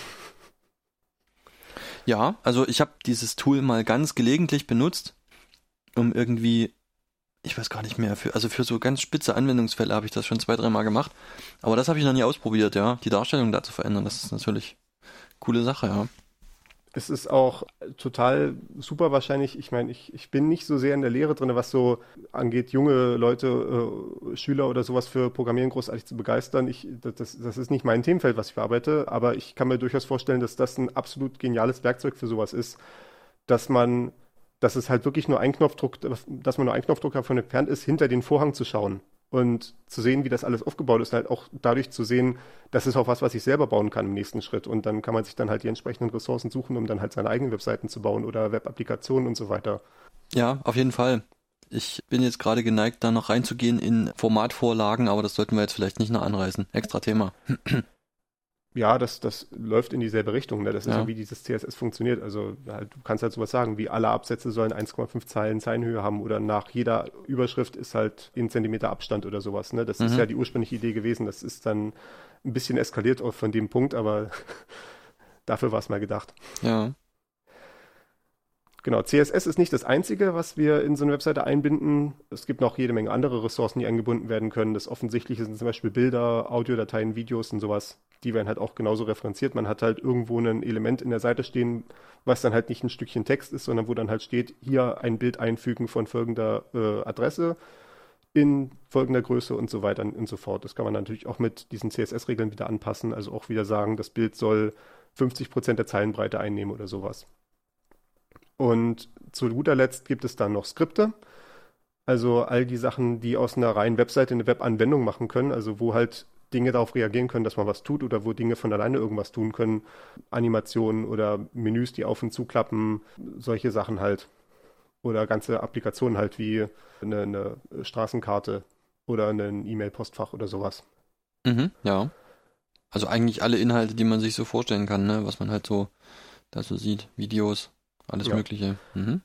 Ja, also ich habe dieses Tool mal ganz gelegentlich benutzt, um irgendwie, ich weiß gar nicht mehr, für, also für so ganz spitze Anwendungsfälle habe ich das schon zwei, dreimal gemacht. Aber das habe ich noch nie ausprobiert, ja, die Darstellung da zu verändern. Das ist natürlich coole Sache, ja. Es ist auch total super wahrscheinlich. Ich meine, ich, ich bin nicht so sehr in der Lehre drin, was so angeht, junge Leute, äh, Schüler oder sowas für Programmieren großartig zu begeistern. Ich, das, das ist nicht mein Themenfeld, was ich bearbeite, aber ich kann mir durchaus vorstellen, dass das ein absolut geniales Werkzeug für sowas ist, dass man, dass es halt wirklich nur ein Knopfdruck, dass man nur ein Knopfdruck davon entfernt ist, hinter den Vorhang zu schauen und zu sehen, wie das alles aufgebaut ist, halt auch dadurch zu sehen, das ist auch was, was ich selber bauen kann im nächsten Schritt. Und dann kann man sich dann halt die entsprechenden Ressourcen suchen, um dann halt seine eigenen Webseiten zu bauen oder Web-Applikationen und so weiter. Ja, auf jeden Fall. Ich bin jetzt gerade geneigt, da noch reinzugehen in Formatvorlagen, aber das sollten wir jetzt vielleicht nicht noch anreißen. Extra Thema. Ja, das, das läuft in dieselbe Richtung. Ne? Das ist Ja. wie dieses CSS funktioniert. Also halt, du kannst halt sowas sagen, wie alle Absätze sollen 1,5 Zeilen Zeilenhöhe haben oder nach jeder Überschrift ist halt in Zentimeter Abstand oder sowas. Ne? Das ist Mhm. ja die ursprüngliche Idee gewesen. Das ist dann ein bisschen eskaliert auch von dem Punkt, aber dafür war es mal gedacht. Ja. Genau, CSS ist nicht das Einzige, was wir in so eine Webseite einbinden. Es gibt noch jede Menge andere Ressourcen, die eingebunden werden können. Das Offensichtliche sind zum Beispiel Bilder, Audiodateien, Videos und sowas. Die werden halt auch genauso referenziert. Man hat halt irgendwo ein Element in der Seite stehen, was dann halt nicht ein Stückchen Text ist, sondern wo dann halt steht, hier ein Bild einfügen von folgender äh, Adresse in folgender Größe und so weiter und so fort. Das kann man natürlich auch mit diesen CSS-Regeln wieder anpassen, also auch wieder sagen, das Bild soll 50% der Zeilenbreite einnehmen oder sowas. Und zu guter Letzt gibt es dann noch Skripte. Also all die Sachen, die aus einer reinen Webseite eine Webanwendung machen können, also wo halt Dinge darauf reagieren können, dass man was tut oder wo Dinge von alleine irgendwas tun können. Animationen oder Menüs, die auf und zuklappen, solche Sachen halt. Oder ganze Applikationen halt wie eine, eine Straßenkarte oder ein E-Mail-Postfach oder sowas. Mhm, ja. Also eigentlich alle Inhalte, die man sich so vorstellen kann, ne? was man halt so da so sieht. Videos, alles ja. Mögliche. Mhm.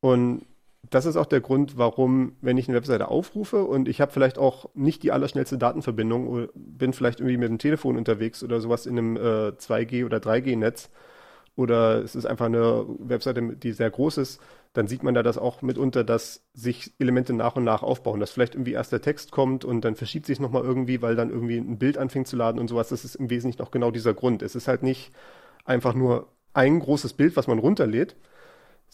Und das ist auch der Grund, warum, wenn ich eine Webseite aufrufe und ich habe vielleicht auch nicht die allerschnellste Datenverbindung, bin vielleicht irgendwie mit dem Telefon unterwegs oder sowas in einem äh, 2G oder 3G-Netz oder es ist einfach eine Webseite, die sehr groß ist, dann sieht man da das auch mitunter, dass sich Elemente nach und nach aufbauen, dass vielleicht irgendwie erst der Text kommt und dann verschiebt sich nochmal irgendwie, weil dann irgendwie ein Bild anfängt zu laden und sowas. Das ist im Wesentlichen auch genau dieser Grund. Es ist halt nicht einfach nur ein großes Bild, was man runterlädt,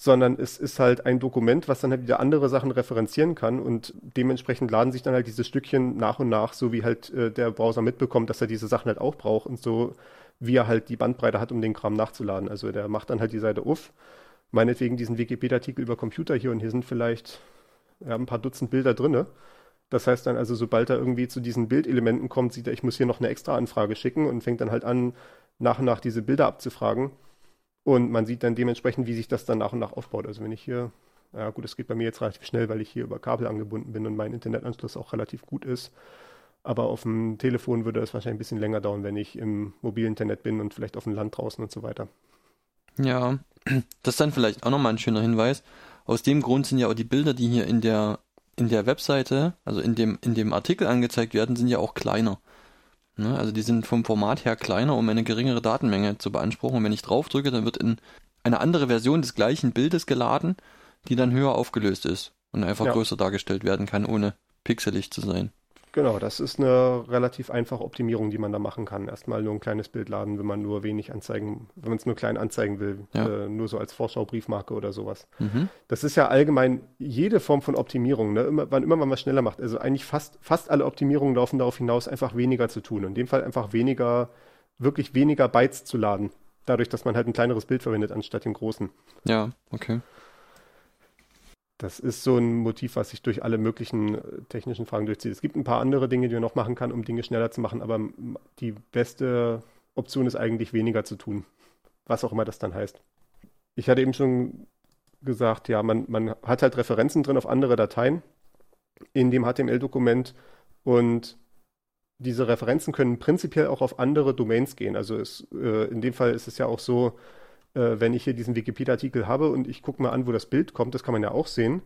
sondern es ist halt ein Dokument, was dann halt wieder andere Sachen referenzieren kann und dementsprechend laden sich dann halt diese Stückchen nach und nach, so wie halt äh, der Browser mitbekommt, dass er diese Sachen halt auch braucht und so wie er halt die Bandbreite hat, um den Kram nachzuladen. Also der macht dann halt die Seite auf, meinetwegen diesen Wikipedia-Artikel über Computer hier und hier sind vielleicht ja, ein paar Dutzend Bilder drinne. Das heißt dann also, sobald er irgendwie zu diesen Bildelementen kommt, sieht er, ich muss hier noch eine extra Anfrage schicken und fängt dann halt an, nach und nach diese Bilder abzufragen und man sieht dann dementsprechend, wie sich das dann nach und nach aufbaut. Also wenn ich hier, ja gut, es geht bei mir jetzt relativ schnell, weil ich hier über Kabel angebunden bin und mein Internetanschluss auch relativ gut ist. Aber auf dem Telefon würde es wahrscheinlich ein bisschen länger dauern, wenn ich im mobilen Internet bin und vielleicht auf dem Land draußen und so weiter. Ja, das ist dann vielleicht auch nochmal ein schöner Hinweis. Aus dem Grund sind ja auch die Bilder, die hier in der, in der Webseite, also in dem, in dem Artikel angezeigt werden, sind ja auch kleiner. Ne? Also die sind vom Format her kleiner, um eine geringere Datenmenge zu beanspruchen. Und wenn ich draufdrücke, dann wird in eine andere Version des gleichen Bildes geladen, die dann höher aufgelöst ist und einfach ja. größer dargestellt werden kann, ohne pixelig zu sein. Genau, das ist eine relativ einfache Optimierung, die man da machen kann. Erstmal nur ein kleines Bild laden, wenn man nur wenig anzeigen, wenn man es nur klein anzeigen will, ja. äh, nur so als Vorschau-Briefmarke oder sowas. Mhm. Das ist ja allgemein jede Form von Optimierung, ne? immer, wann immer man was schneller macht. Also eigentlich fast, fast alle Optimierungen laufen darauf hinaus, einfach weniger zu tun. In dem Fall einfach weniger, wirklich weniger Bytes zu laden. Dadurch, dass man halt ein kleineres Bild verwendet anstatt dem großen. Ja, okay. Das ist so ein Motiv, was sich durch alle möglichen äh, technischen Fragen durchzieht. Es gibt ein paar andere Dinge, die man noch machen kann, um Dinge schneller zu machen, aber die beste Option ist eigentlich weniger zu tun. Was auch immer das dann heißt. Ich hatte eben schon gesagt, ja, man, man hat halt Referenzen drin auf andere Dateien in dem HTML-Dokument und diese Referenzen können prinzipiell auch auf andere Domains gehen. Also es, äh, in dem Fall ist es ja auch so, äh, wenn ich hier diesen Wikipedia-Artikel habe und ich gucke mal an, wo das Bild kommt, das kann man ja auch sehen.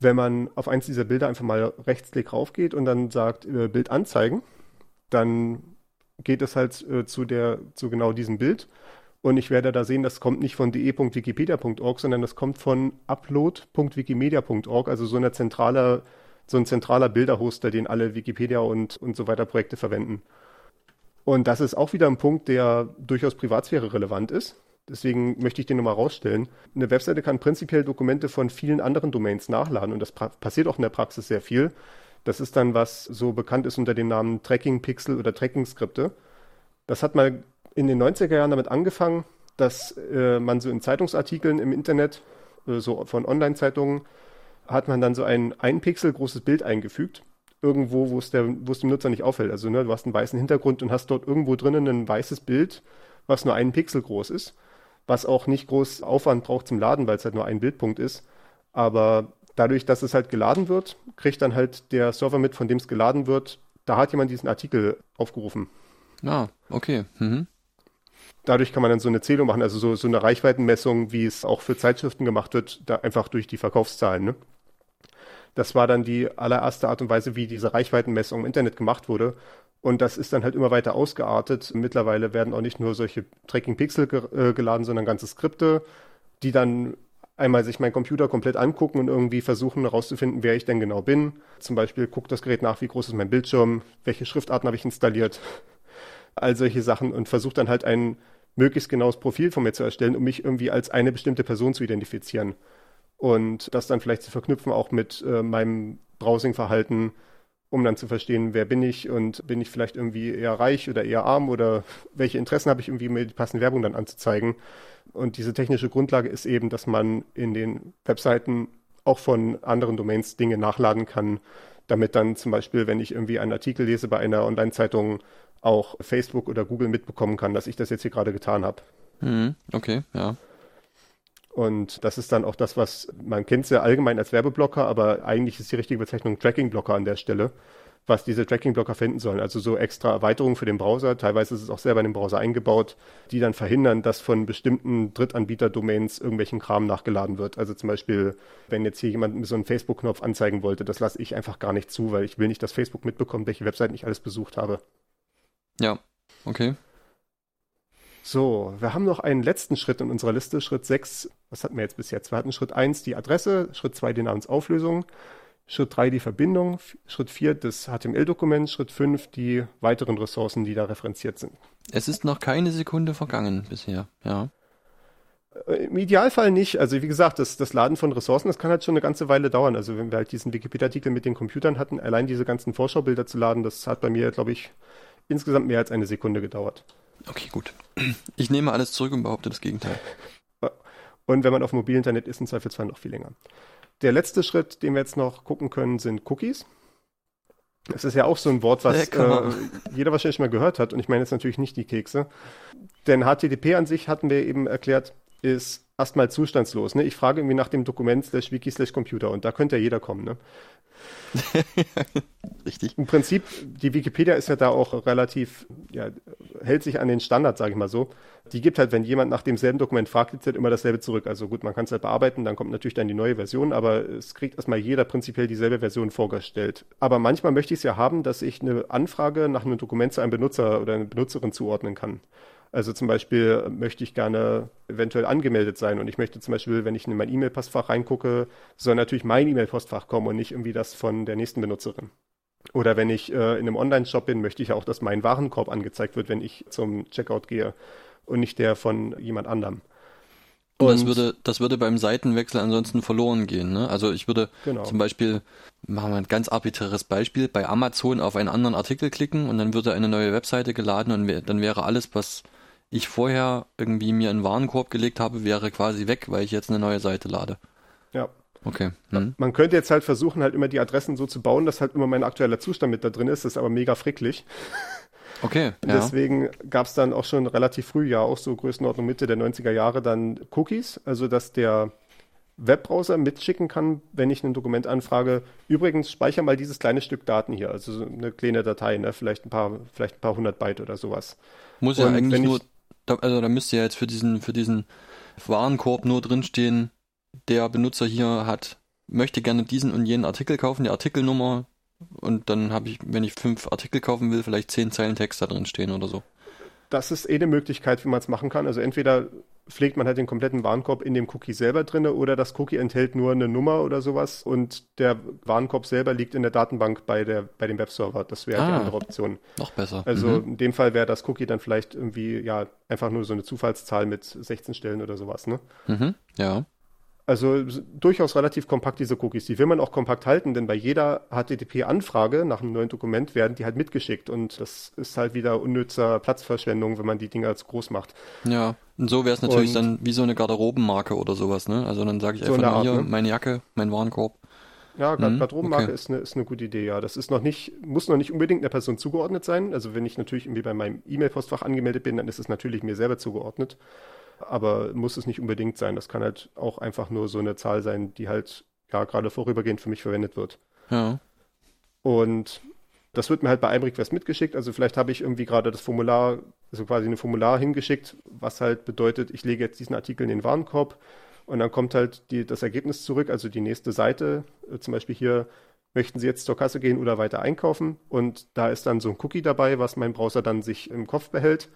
Wenn man auf eins dieser Bilder einfach mal rechtsklick raufgeht und dann sagt äh, Bild anzeigen, dann geht es halt äh, zu der zu genau diesem Bild und ich werde da sehen, das kommt nicht von de.wikipedia.org, sondern das kommt von upload.wikimedia.org, also so, eine zentrale, so ein zentraler Bilderhoster, den alle Wikipedia und, und so weiter Projekte verwenden. Und das ist auch wieder ein Punkt, der durchaus Privatsphäre relevant ist. Deswegen möchte ich den nochmal rausstellen. Eine Webseite kann prinzipiell Dokumente von vielen anderen Domains nachladen und das passiert auch in der Praxis sehr viel. Das ist dann, was so bekannt ist unter dem Namen Tracking Pixel oder Tracking Skripte. Das hat mal in den 90er Jahren damit angefangen, dass äh, man so in Zeitungsartikeln im Internet, äh, so von Online-Zeitungen, hat man dann so ein ein Pixel großes Bild eingefügt. Irgendwo, wo es, der, wo es dem Nutzer nicht auffällt. Also ne, du hast einen weißen Hintergrund und hast dort irgendwo drinnen ein weißes Bild, was nur einen Pixel groß ist was auch nicht groß Aufwand braucht zum Laden, weil es halt nur ein Bildpunkt ist. Aber dadurch, dass es halt geladen wird, kriegt dann halt der Server mit, von dem es geladen wird, da hat jemand diesen Artikel aufgerufen. Ah, okay. Mhm. Dadurch kann man dann so eine Zählung machen, also so, so eine Reichweitenmessung, wie es auch für Zeitschriften gemacht wird, da einfach durch die Verkaufszahlen. Ne? Das war dann die allererste Art und Weise, wie diese Reichweitenmessung im Internet gemacht wurde. Und das ist dann halt immer weiter ausgeartet. Mittlerweile werden auch nicht nur solche Tracking-Pixel ge äh, geladen, sondern ganze Skripte, die dann einmal sich mein Computer komplett angucken und irgendwie versuchen herauszufinden, wer ich denn genau bin. Zum Beispiel guckt das Gerät nach, wie groß ist mein Bildschirm, welche Schriftarten habe ich installiert, all solche Sachen und versuche dann halt ein möglichst genaues Profil von mir zu erstellen, um mich irgendwie als eine bestimmte Person zu identifizieren. Und das dann vielleicht zu verknüpfen auch mit äh, meinem Browsing-Verhalten, um dann zu verstehen, wer bin ich und bin ich vielleicht irgendwie eher reich oder eher arm oder welche Interessen habe ich irgendwie, mir die passende Werbung dann anzuzeigen. Und diese technische Grundlage ist eben, dass man in den Webseiten auch von anderen Domains Dinge nachladen kann, damit dann zum Beispiel, wenn ich irgendwie einen Artikel lese bei einer Online-Zeitung, auch Facebook oder Google mitbekommen kann, dass ich das jetzt hier gerade getan habe. Mhm, okay, ja. Und das ist dann auch das, was man kennt sehr allgemein als Werbeblocker, aber eigentlich ist die richtige Bezeichnung Tracking-Blocker an der Stelle, was diese Tracking-Blocker finden sollen. Also so extra Erweiterungen für den Browser, teilweise ist es auch selber in den Browser eingebaut, die dann verhindern, dass von bestimmten Drittanbieter-Domains irgendwelchen Kram nachgeladen wird. Also zum Beispiel, wenn jetzt hier jemand so einen Facebook-Knopf anzeigen wollte, das lasse ich einfach gar nicht zu, weil ich will nicht, dass Facebook mitbekommt, welche Webseiten ich alles besucht habe. Ja, okay. So, wir haben noch einen letzten Schritt in unserer Liste. Schritt 6, was hatten wir jetzt bis jetzt? Wir hatten Schritt 1 die Adresse, Schritt 2 die Namensauflösung, Schritt 3 die Verbindung, Schritt 4 das HTML-Dokument, Schritt 5 die weiteren Ressourcen, die da referenziert sind. Es ist noch keine Sekunde vergangen bisher, ja. Äh, Im Idealfall nicht. Also wie gesagt, das, das Laden von Ressourcen, das kann halt schon eine ganze Weile dauern. Also wenn wir halt diesen Wikipedia-Artikel mit den Computern hatten, allein diese ganzen Vorschaubilder zu laden, das hat bei mir, glaube ich, insgesamt mehr als eine Sekunde gedauert. Okay, gut. Ich nehme alles zurück und behaupte das Gegenteil. Und wenn man auf mobilem Internet ist, im Zweifelsfall noch viel länger. Der letzte Schritt, den wir jetzt noch gucken können, sind Cookies. Das ist ja auch so ein Wort, was äh, jeder wahrscheinlich mal gehört hat. Und ich meine jetzt natürlich nicht die Kekse. Denn HTTP an sich hatten wir eben erklärt, ist erstmal zustandslos. Ne? Ich frage irgendwie nach dem Dokument slash wiki slash Computer und da könnte ja jeder kommen. Ne? Richtig. Im Prinzip, die Wikipedia ist ja da auch relativ, ja, hält sich an den Standard, sage ich mal so. Die gibt halt, wenn jemand nach demselben Dokument fragt, gibt es halt immer dasselbe zurück. Also gut, man kann es halt bearbeiten, dann kommt natürlich dann die neue Version, aber es kriegt erstmal jeder prinzipiell dieselbe Version vorgestellt. Aber manchmal möchte ich es ja haben, dass ich eine Anfrage nach einem Dokument zu einem Benutzer oder einer Benutzerin zuordnen kann. Also zum Beispiel möchte ich gerne eventuell angemeldet sein und ich möchte zum Beispiel, wenn ich in mein E-Mail-Postfach reingucke, soll natürlich mein E-Mail-Postfach kommen und nicht irgendwie das von der nächsten Benutzerin. Oder wenn ich äh, in einem Online-Shop bin, möchte ich auch, dass mein Warenkorb angezeigt wird, wenn ich zum Checkout gehe und nicht der von jemand anderem. Und, das würde, das würde beim Seitenwechsel ansonsten verloren gehen. Ne? Also ich würde genau. zum Beispiel, machen wir ein ganz arbiträres Beispiel, bei Amazon auf einen anderen Artikel klicken und dann würde eine neue Webseite geladen und dann wäre alles, was ich vorher irgendwie mir einen Warenkorb gelegt habe, wäre quasi weg, weil ich jetzt eine neue Seite lade. Ja. Okay. Hm. Man könnte jetzt halt versuchen, halt immer die Adressen so zu bauen, dass halt immer mein aktueller Zustand mit da drin ist. Das ist aber mega fricklich. Okay. Ja. Deswegen gab es dann auch schon relativ früh, ja auch so Größenordnung Mitte der 90er Jahre, dann Cookies, also dass der Webbrowser mitschicken kann, wenn ich ein Dokument anfrage. Übrigens, speicher mal dieses kleine Stück Daten hier, also so eine kleine Datei, ne? vielleicht ein paar, vielleicht ein paar hundert Byte oder sowas. Muss ja Und eigentlich nur da, also da müsste ja jetzt für diesen, für diesen Warenkorb nur drinstehen, der Benutzer hier hat, möchte gerne diesen und jenen Artikel kaufen, die Artikelnummer, und dann habe ich, wenn ich fünf Artikel kaufen will, vielleicht zehn Zeilen Text da drin stehen oder so. Das ist eh eine Möglichkeit, wie man es machen kann. Also entweder pflegt man halt den kompletten Warenkorb in dem Cookie selber drin oder das Cookie enthält nur eine Nummer oder sowas und der Warenkorb selber liegt in der Datenbank bei, der, bei dem Webserver. Das wäre ah, die andere Option. Noch besser. Also mhm. in dem Fall wäre das Cookie dann vielleicht irgendwie ja einfach nur so eine Zufallszahl mit 16 Stellen oder sowas, ne? Mhm, ja. Also durchaus relativ kompakt diese Cookies. Die will man auch kompakt halten, denn bei jeder HTTP-Anfrage nach einem neuen Dokument werden die halt mitgeschickt und das ist halt wieder unnützer Platzverschwendung, wenn man die Dinge als groß macht. Ja, und so wäre es natürlich und dann wie so eine Garderobenmarke oder sowas, ne? Also dann sage ich einfach so Art, hier ne? meine Jacke, mein Warenkorb. Ja, mhm, Garderobenmarke okay. ist, eine, ist eine gute Idee, ja. Das ist noch nicht, muss noch nicht unbedingt einer Person zugeordnet sein. Also wenn ich natürlich irgendwie bei meinem E-Mail-Postfach angemeldet bin, dann ist es natürlich mir selber zugeordnet aber muss es nicht unbedingt sein. Das kann halt auch einfach nur so eine Zahl sein, die halt ja gerade vorübergehend für mich verwendet wird. Ja. Und das wird mir halt bei iMrequest mitgeschickt. Also vielleicht habe ich irgendwie gerade das Formular, also quasi ein Formular hingeschickt, was halt bedeutet, ich lege jetzt diesen Artikel in den Warenkorb und dann kommt halt die, das Ergebnis zurück, also die nächste Seite. Äh, zum Beispiel hier, möchten Sie jetzt zur Kasse gehen oder weiter einkaufen? Und da ist dann so ein Cookie dabei, was mein Browser dann sich im Kopf behält.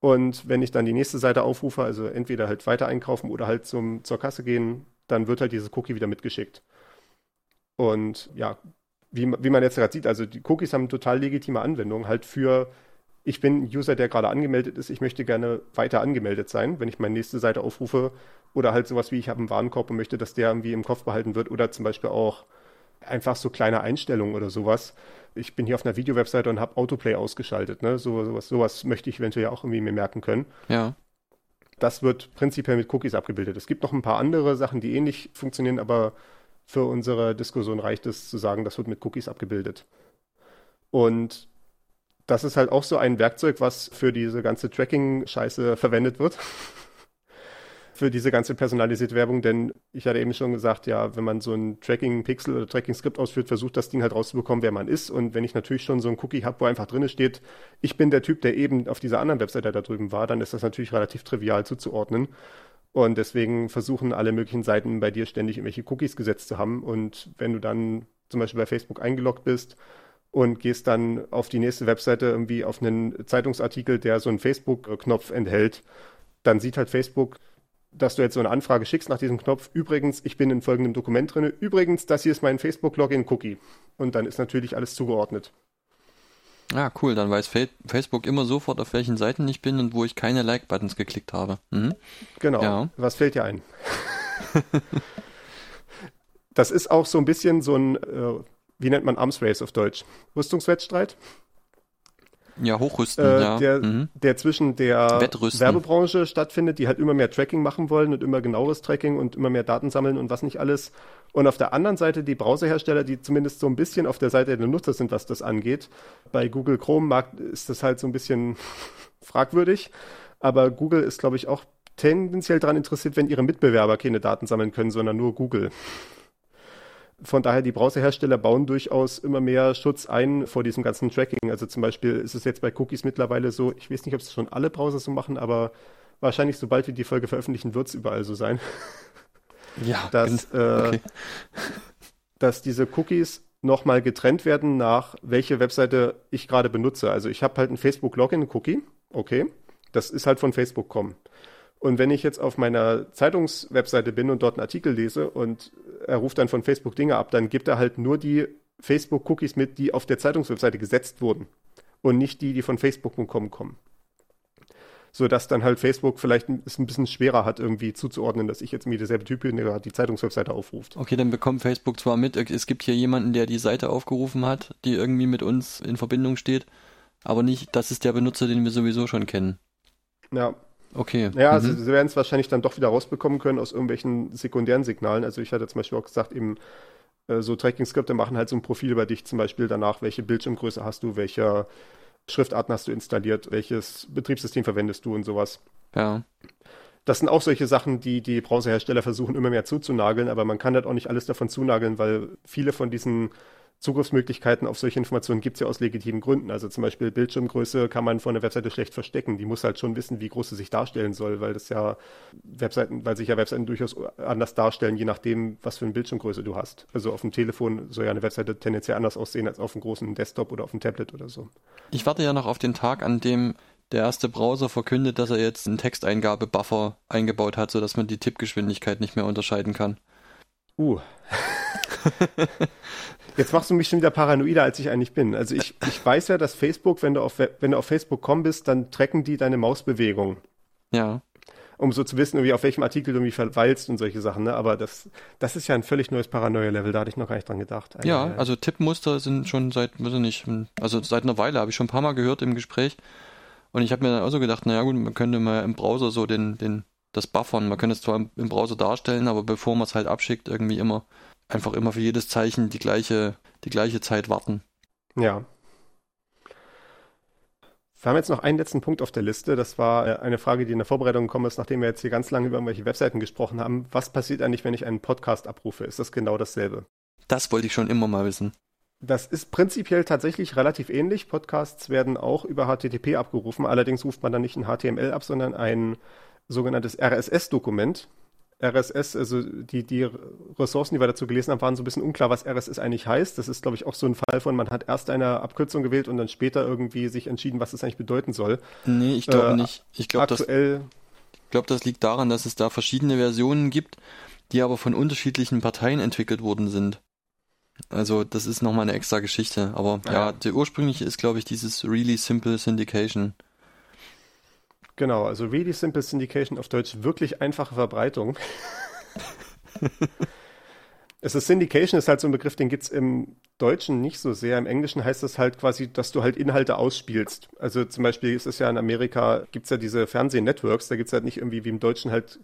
Und wenn ich dann die nächste Seite aufrufe, also entweder halt weiter einkaufen oder halt zum, zur Kasse gehen, dann wird halt dieses Cookie wieder mitgeschickt. Und ja, wie, wie man jetzt gerade sieht, also die Cookies haben total legitime Anwendungen halt für ich bin User, der gerade angemeldet ist, ich möchte gerne weiter angemeldet sein, wenn ich meine nächste Seite aufrufe oder halt sowas wie ich habe einen Warenkorb und möchte, dass der irgendwie im Kopf behalten wird oder zum Beispiel auch einfach so kleine Einstellungen oder sowas. Ich bin hier auf einer Video-Webseite und habe Autoplay ausgeschaltet. Ne? So, sowas, sowas möchte ich eventuell auch irgendwie mir merken können. Ja. Das wird prinzipiell mit Cookies abgebildet. Es gibt noch ein paar andere Sachen, die ähnlich funktionieren, aber für unsere Diskussion reicht es zu sagen, das wird mit Cookies abgebildet. Und das ist halt auch so ein Werkzeug, was für diese ganze Tracking-Scheiße verwendet wird. für diese ganze personalisierte Werbung, denn ich hatte eben schon gesagt, ja, wenn man so ein Tracking-Pixel oder Tracking-Skript ausführt, versucht das Ding halt rauszubekommen, wer man ist. Und wenn ich natürlich schon so ein Cookie habe, wo einfach drin steht, ich bin der Typ, der eben auf dieser anderen Webseite da drüben war, dann ist das natürlich relativ trivial zuzuordnen. Und deswegen versuchen alle möglichen Seiten bei dir ständig irgendwelche Cookies gesetzt zu haben. Und wenn du dann zum Beispiel bei Facebook eingeloggt bist und gehst dann auf die nächste Webseite irgendwie auf einen Zeitungsartikel, der so einen Facebook-Knopf enthält, dann sieht halt Facebook, dass du jetzt so eine Anfrage schickst nach diesem Knopf. Übrigens, ich bin in folgendem Dokument drin. Übrigens, das hier ist mein Facebook-Login-Cookie. Und dann ist natürlich alles zugeordnet. Ah, cool. Dann weiß Facebook immer sofort, auf welchen Seiten ich bin und wo ich keine Like-Buttons geklickt habe. Mhm. Genau. Ja. Was fällt dir ein? das ist auch so ein bisschen so ein, äh, wie nennt man Arms Race auf Deutsch? Rüstungswettstreit? Ja, hochrüsten, äh, ja. Der, mhm. der zwischen der Wettrüsten. Werbebranche stattfindet, die halt immer mehr Tracking machen wollen und immer genaueres Tracking und immer mehr Daten sammeln und was nicht alles. Und auf der anderen Seite die Browserhersteller, die zumindest so ein bisschen auf der Seite der Nutzer sind, was das angeht. Bei Google Chrome ist das halt so ein bisschen fragwürdig. Aber Google ist, glaube ich, auch tendenziell daran interessiert, wenn ihre Mitbewerber keine Daten sammeln können, sondern nur Google von daher, die Browserhersteller bauen durchaus immer mehr Schutz ein vor diesem ganzen Tracking. Also zum Beispiel ist es jetzt bei Cookies mittlerweile so, ich weiß nicht, ob es schon alle Browser so machen, aber wahrscheinlich, sobald wir die Folge veröffentlichen, wird es überall so sein. Ja, dass, äh, okay. dass diese Cookies nochmal getrennt werden nach welche Webseite ich gerade benutze. Also ich habe halt ein Facebook-Login-Cookie, okay, das ist halt von Facebook kommen. Und wenn ich jetzt auf meiner Zeitungswebseite bin und dort einen Artikel lese und er ruft dann von Facebook Dinge ab, dann gibt er halt nur die Facebook-Cookies mit, die auf der Zeitungswebseite gesetzt wurden und nicht die, die von Facebook.com kommen. So dass dann halt Facebook vielleicht es ein bisschen schwerer hat, irgendwie zuzuordnen, dass ich jetzt mir derselbe Typ bin, der die Zeitungswebseite aufruft. Okay, dann bekommt Facebook zwar mit, es gibt hier jemanden, der die Seite aufgerufen hat, die irgendwie mit uns in Verbindung steht, aber nicht, das ist der Benutzer, den wir sowieso schon kennen. Ja, Okay. Ja, also mhm. sie werden es wahrscheinlich dann doch wieder rausbekommen können aus irgendwelchen sekundären Signalen. Also ich hatte zum Beispiel auch gesagt, eben äh, so Tracking-Skripte machen halt so ein Profil über dich zum Beispiel danach, welche Bildschirmgröße hast du, welche Schriftarten hast du installiert, welches Betriebssystem verwendest du und sowas. Ja. Das sind auch solche Sachen, die die Browserhersteller versuchen immer mehr zuzunageln, aber man kann halt auch nicht alles davon zunageln, weil viele von diesen Zugriffsmöglichkeiten auf solche Informationen gibt es ja aus legitimen Gründen. Also zum Beispiel Bildschirmgröße kann man von der Webseite schlecht verstecken. Die muss halt schon wissen, wie groß sie sich darstellen soll, weil das ja Webseiten, weil sich ja Webseiten durchaus anders darstellen, je nachdem, was für eine Bildschirmgröße du hast. Also auf dem Telefon soll ja eine Webseite tendenziell anders aussehen als auf einem großen Desktop oder auf einem Tablet oder so. Ich warte ja noch auf den Tag, an dem der erste Browser verkündet, dass er jetzt einen Texteingabebuffer eingebaut hat, sodass man die Tippgeschwindigkeit nicht mehr unterscheiden kann. Uh. Jetzt machst du mich schon wieder paranoider, als ich eigentlich bin. Also ich, ich weiß ja, dass Facebook, wenn du auf, wenn du auf Facebook kommen bist, dann tracken die deine Mausbewegung. Ja. Um so zu wissen, wie auf welchem Artikel du irgendwie verweilst und solche Sachen. Ne? Aber das, das ist ja ein völlig neues Paranoia-Level. Da hatte ich noch gar nicht dran gedacht. Ja, also Tippmuster sind schon seit, weiß ich nicht, also seit einer Weile habe ich schon ein paar Mal gehört im Gespräch. Und ich habe mir dann auch so gedacht, naja gut, man könnte mal im Browser so den, den, das buffern. Man könnte es zwar im, im Browser darstellen, aber bevor man es halt abschickt, irgendwie immer einfach immer für jedes Zeichen die gleiche, die gleiche Zeit warten. Ja. Wir haben jetzt noch einen letzten Punkt auf der Liste. Das war äh, eine Frage, die in der Vorbereitung gekommen ist, nachdem wir jetzt hier ganz lange über irgendwelche Webseiten gesprochen haben. Was passiert eigentlich, wenn ich einen Podcast abrufe? Ist das genau dasselbe? Das wollte ich schon immer mal wissen. Das ist prinzipiell tatsächlich relativ ähnlich. Podcasts werden auch über HTTP abgerufen. Allerdings ruft man dann nicht ein HTML ab, sondern ein sogenanntes RSS-Dokument. RSS, also die, die Ressourcen, die wir dazu gelesen haben, waren so ein bisschen unklar, was RSS eigentlich heißt. Das ist, glaube ich, auch so ein Fall von, man hat erst eine Abkürzung gewählt und dann später irgendwie sich entschieden, was das eigentlich bedeuten soll. Nee, ich glaube äh, nicht. Ich glaube, das, glaub, das liegt daran, dass es da verschiedene Versionen gibt, die aber von unterschiedlichen Parteien entwickelt worden sind. Also das ist nochmal eine extra Geschichte. Aber ja, ja der ursprüngliche ist, glaube ich, dieses Really Simple Syndication. Genau, also Really Simple Syndication auf Deutsch wirklich einfache Verbreitung. es ist Syndication ist halt so ein Begriff, den gibt es im Deutschen nicht so sehr. Im Englischen heißt das halt quasi, dass du halt Inhalte ausspielst. Also zum Beispiel ist es ja in Amerika, gibt es ja diese Fernsehnetworks, da gibt es halt nicht irgendwie wie im Deutschen halt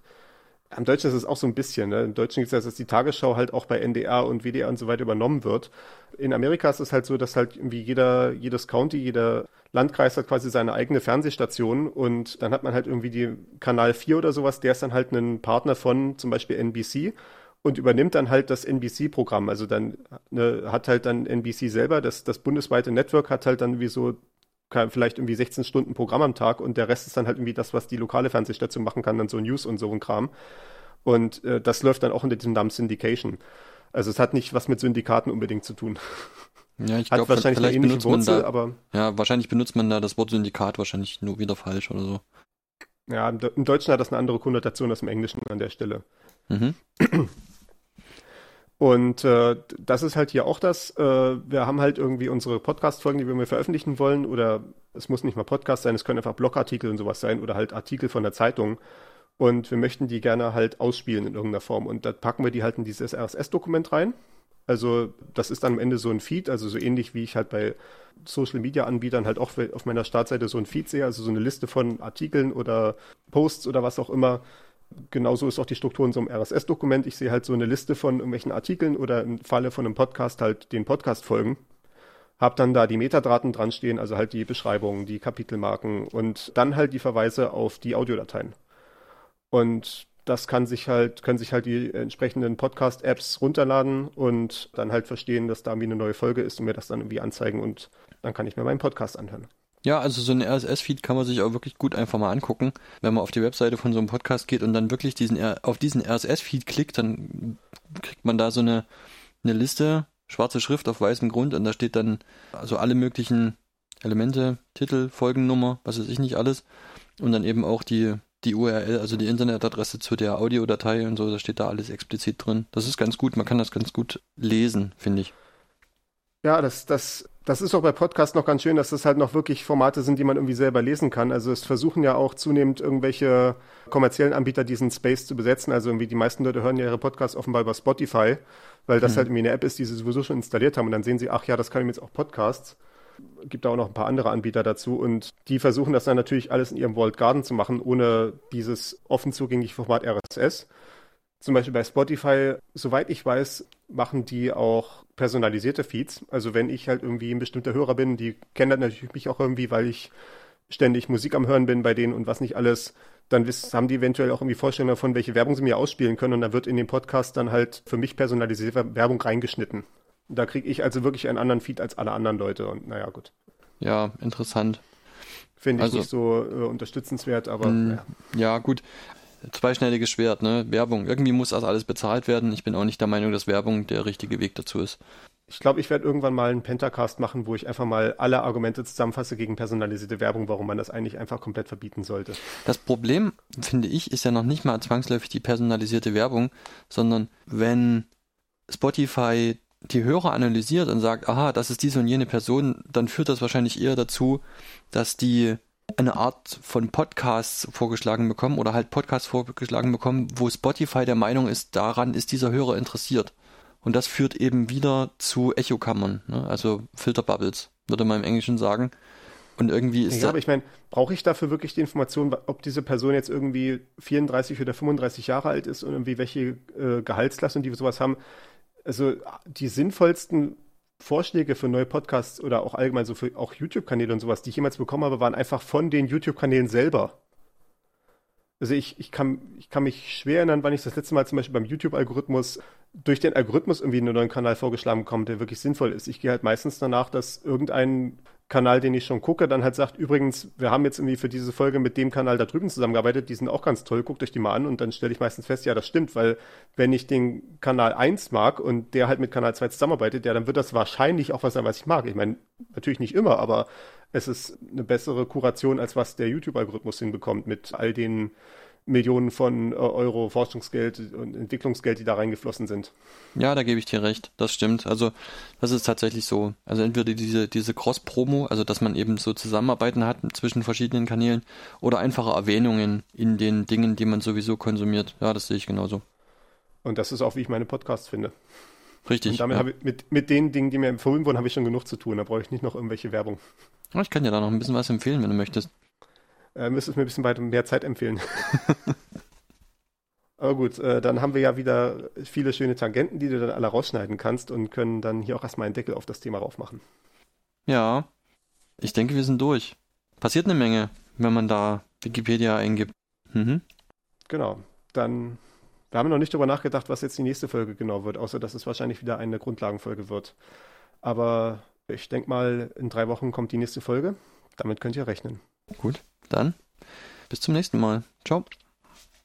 am Deutschen ist es auch so ein bisschen. Ne? Im Deutschen ist es, dass die Tagesschau halt auch bei NDR und WDR und so weiter übernommen wird. In Amerika ist es halt so, dass halt irgendwie jeder, jedes County, jeder Landkreis hat quasi seine eigene Fernsehstation und dann hat man halt irgendwie die Kanal 4 oder sowas, der ist dann halt ein Partner von zum Beispiel NBC und übernimmt dann halt das NBC-Programm. Also dann ne, hat halt dann NBC selber, das, das bundesweite Network hat halt dann wie so vielleicht irgendwie 16 Stunden Programm am Tag und der Rest ist dann halt irgendwie das, was die lokale Fernsehstation machen kann, dann so News und so ein Kram. Und äh, das läuft dann auch unter diesem Namen Syndication. Also es hat nicht was mit Syndikaten unbedingt zu tun. Ja, ich glaube, wahrscheinlich vielleicht benutzt Wurzel, man da, aber ja, wahrscheinlich benutzt man da das Wort Syndikat wahrscheinlich nur wieder falsch oder so. Ja, im Deutschen hat das eine andere Konnotation als im Englischen an der Stelle. Mhm. Und äh, das ist halt hier auch das. Äh, wir haben halt irgendwie unsere Podcast-Folgen, die wir mal veröffentlichen wollen, oder es muss nicht mal Podcast sein, es können einfach Blogartikel und sowas sein oder halt Artikel von der Zeitung. Und wir möchten die gerne halt ausspielen in irgendeiner Form. Und da packen wir die halt in dieses RSS-Dokument rein. Also das ist dann am Ende so ein Feed, also so ähnlich wie ich halt bei Social-Media-Anbietern halt auch auf meiner Startseite so ein Feed sehe, also so eine Liste von Artikeln oder Posts oder was auch immer, genauso ist auch die Struktur in so einem RSS-Dokument. Ich sehe halt so eine Liste von irgendwelchen Artikeln oder im Falle von einem Podcast halt den Podcast-Folgen. Hab dann da die Metadaten dran stehen, also halt die Beschreibungen, die Kapitelmarken und dann halt die Verweise auf die Audiodateien. Und das kann sich halt, können sich halt die entsprechenden Podcast-Apps runterladen und dann halt verstehen, dass da irgendwie eine neue Folge ist und mir das dann irgendwie anzeigen und dann kann ich mir meinen Podcast anhören. Ja, also so ein RSS-Feed kann man sich auch wirklich gut einfach mal angucken. Wenn man auf die Webseite von so einem Podcast geht und dann wirklich diesen auf diesen RSS-Feed klickt, dann kriegt man da so eine, eine Liste, schwarze Schrift auf weißem Grund und da steht dann also alle möglichen Elemente, Titel, Folgennummer, was weiß ich nicht alles. Und dann eben auch die, die URL, also die Internetadresse zu der Audiodatei und so, da steht da alles explizit drin. Das ist ganz gut, man kann das ganz gut lesen, finde ich. Ja, das, das das ist auch bei Podcasts noch ganz schön, dass das halt noch wirklich Formate sind, die man irgendwie selber lesen kann. Also es versuchen ja auch zunehmend irgendwelche kommerziellen Anbieter diesen Space zu besetzen. Also irgendwie die meisten Leute hören ja ihre Podcasts offenbar über Spotify, weil das mhm. halt irgendwie eine App ist, die sie sowieso schon installiert haben. Und dann sehen sie, ach ja, das kann ich jetzt auch Podcasts. Gibt da auch noch ein paar andere Anbieter dazu und die versuchen das dann natürlich alles in ihrem Walled Garden zu machen, ohne dieses offen zugängliche Format RSS. Zum Beispiel bei Spotify, soweit ich weiß, machen die auch personalisierte Feeds. Also wenn ich halt irgendwie ein bestimmter Hörer bin, die kennen das natürlich mich auch irgendwie, weil ich ständig Musik am Hören bin bei denen und was nicht alles, dann haben die eventuell auch irgendwie Vorstellungen davon, welche Werbung sie mir ausspielen können und dann wird in den Podcast dann halt für mich personalisierte Werbung reingeschnitten. Da kriege ich also wirklich einen anderen Feed als alle anderen Leute und naja, gut. Ja, interessant. Finde ich also, nicht so äh, unterstützenswert, aber mh, mm, ja. ja, gut zweischneidiges Schwert, ne? Werbung. Irgendwie muss das alles bezahlt werden. Ich bin auch nicht der Meinung, dass Werbung der richtige Weg dazu ist. Ich glaube, ich werde irgendwann mal einen Pentacast machen, wo ich einfach mal alle Argumente zusammenfasse gegen personalisierte Werbung, warum man das eigentlich einfach komplett verbieten sollte. Das Problem, finde ich, ist ja noch nicht mal zwangsläufig die personalisierte Werbung, sondern wenn Spotify die Hörer analysiert und sagt, aha, das ist diese und jene Person, dann führt das wahrscheinlich eher dazu, dass die eine Art von Podcasts vorgeschlagen bekommen oder halt Podcasts vorgeschlagen bekommen, wo Spotify der Meinung ist, daran ist dieser Hörer interessiert. Und das führt eben wieder zu Echokammern, ne? also Filterbubbles, würde man im Englischen sagen. Und irgendwie ist ja, aber ich meine, brauche ich dafür wirklich die Information, ob diese Person jetzt irgendwie 34 oder 35 Jahre alt ist und irgendwie welche äh, Gehaltsklasse und die sowas haben? Also die sinnvollsten Vorschläge für neue Podcasts oder auch allgemein so für auch YouTube-Kanäle und sowas, die ich jemals bekommen habe, waren einfach von den YouTube-Kanälen selber. Also ich, ich, kann, ich kann mich schwer erinnern, wann ich das letzte Mal zum Beispiel beim YouTube-Algorithmus durch den Algorithmus irgendwie einen neuen Kanal vorgeschlagen bekomme, der wirklich sinnvoll ist. Ich gehe halt meistens danach, dass irgendein Kanal, den ich schon gucke, dann halt sagt, übrigens, wir haben jetzt irgendwie für diese Folge mit dem Kanal da drüben zusammengearbeitet, die sind auch ganz toll, guckt euch die mal an und dann stelle ich meistens fest, ja, das stimmt, weil wenn ich den Kanal 1 mag und der halt mit Kanal 2 zusammenarbeitet, ja, dann wird das wahrscheinlich auch was sein, was ich mag. Ich meine, natürlich nicht immer, aber es ist eine bessere Kuration, als was der YouTube-Algorithmus hinbekommt mit all den Millionen von äh, Euro Forschungsgeld und Entwicklungsgeld, die da reingeflossen sind. Ja, da gebe ich dir recht. Das stimmt. Also das ist tatsächlich so. Also entweder diese, diese Cross-Promo, also dass man eben so Zusammenarbeiten hat zwischen verschiedenen Kanälen oder einfache Erwähnungen in den Dingen, die man sowieso konsumiert. Ja, das sehe ich genauso. Und das ist auch, wie ich meine Podcasts finde. Richtig. Und damit ja. habe ich, mit, mit den Dingen, die mir empfohlen wurden, habe ich schon genug zu tun. Da brauche ich nicht noch irgendwelche Werbung. Ich kann dir da noch ein bisschen was empfehlen, wenn du möchtest. Äh, müsstest mir ein bisschen weiter mehr Zeit empfehlen. Aber gut, äh, dann haben wir ja wieder viele schöne Tangenten, die du dann alle rausschneiden kannst und können dann hier auch erstmal einen Deckel auf das Thema raufmachen. Ja, ich denke, wir sind durch. Passiert eine Menge, wenn man da Wikipedia eingibt. Mhm. Genau. Dann, wir haben noch nicht darüber nachgedacht, was jetzt die nächste Folge genau wird, außer dass es wahrscheinlich wieder eine Grundlagenfolge wird. Aber ich denke mal, in drei Wochen kommt die nächste Folge. Damit könnt ihr rechnen. Gut, dann bis zum nächsten Mal. Ciao.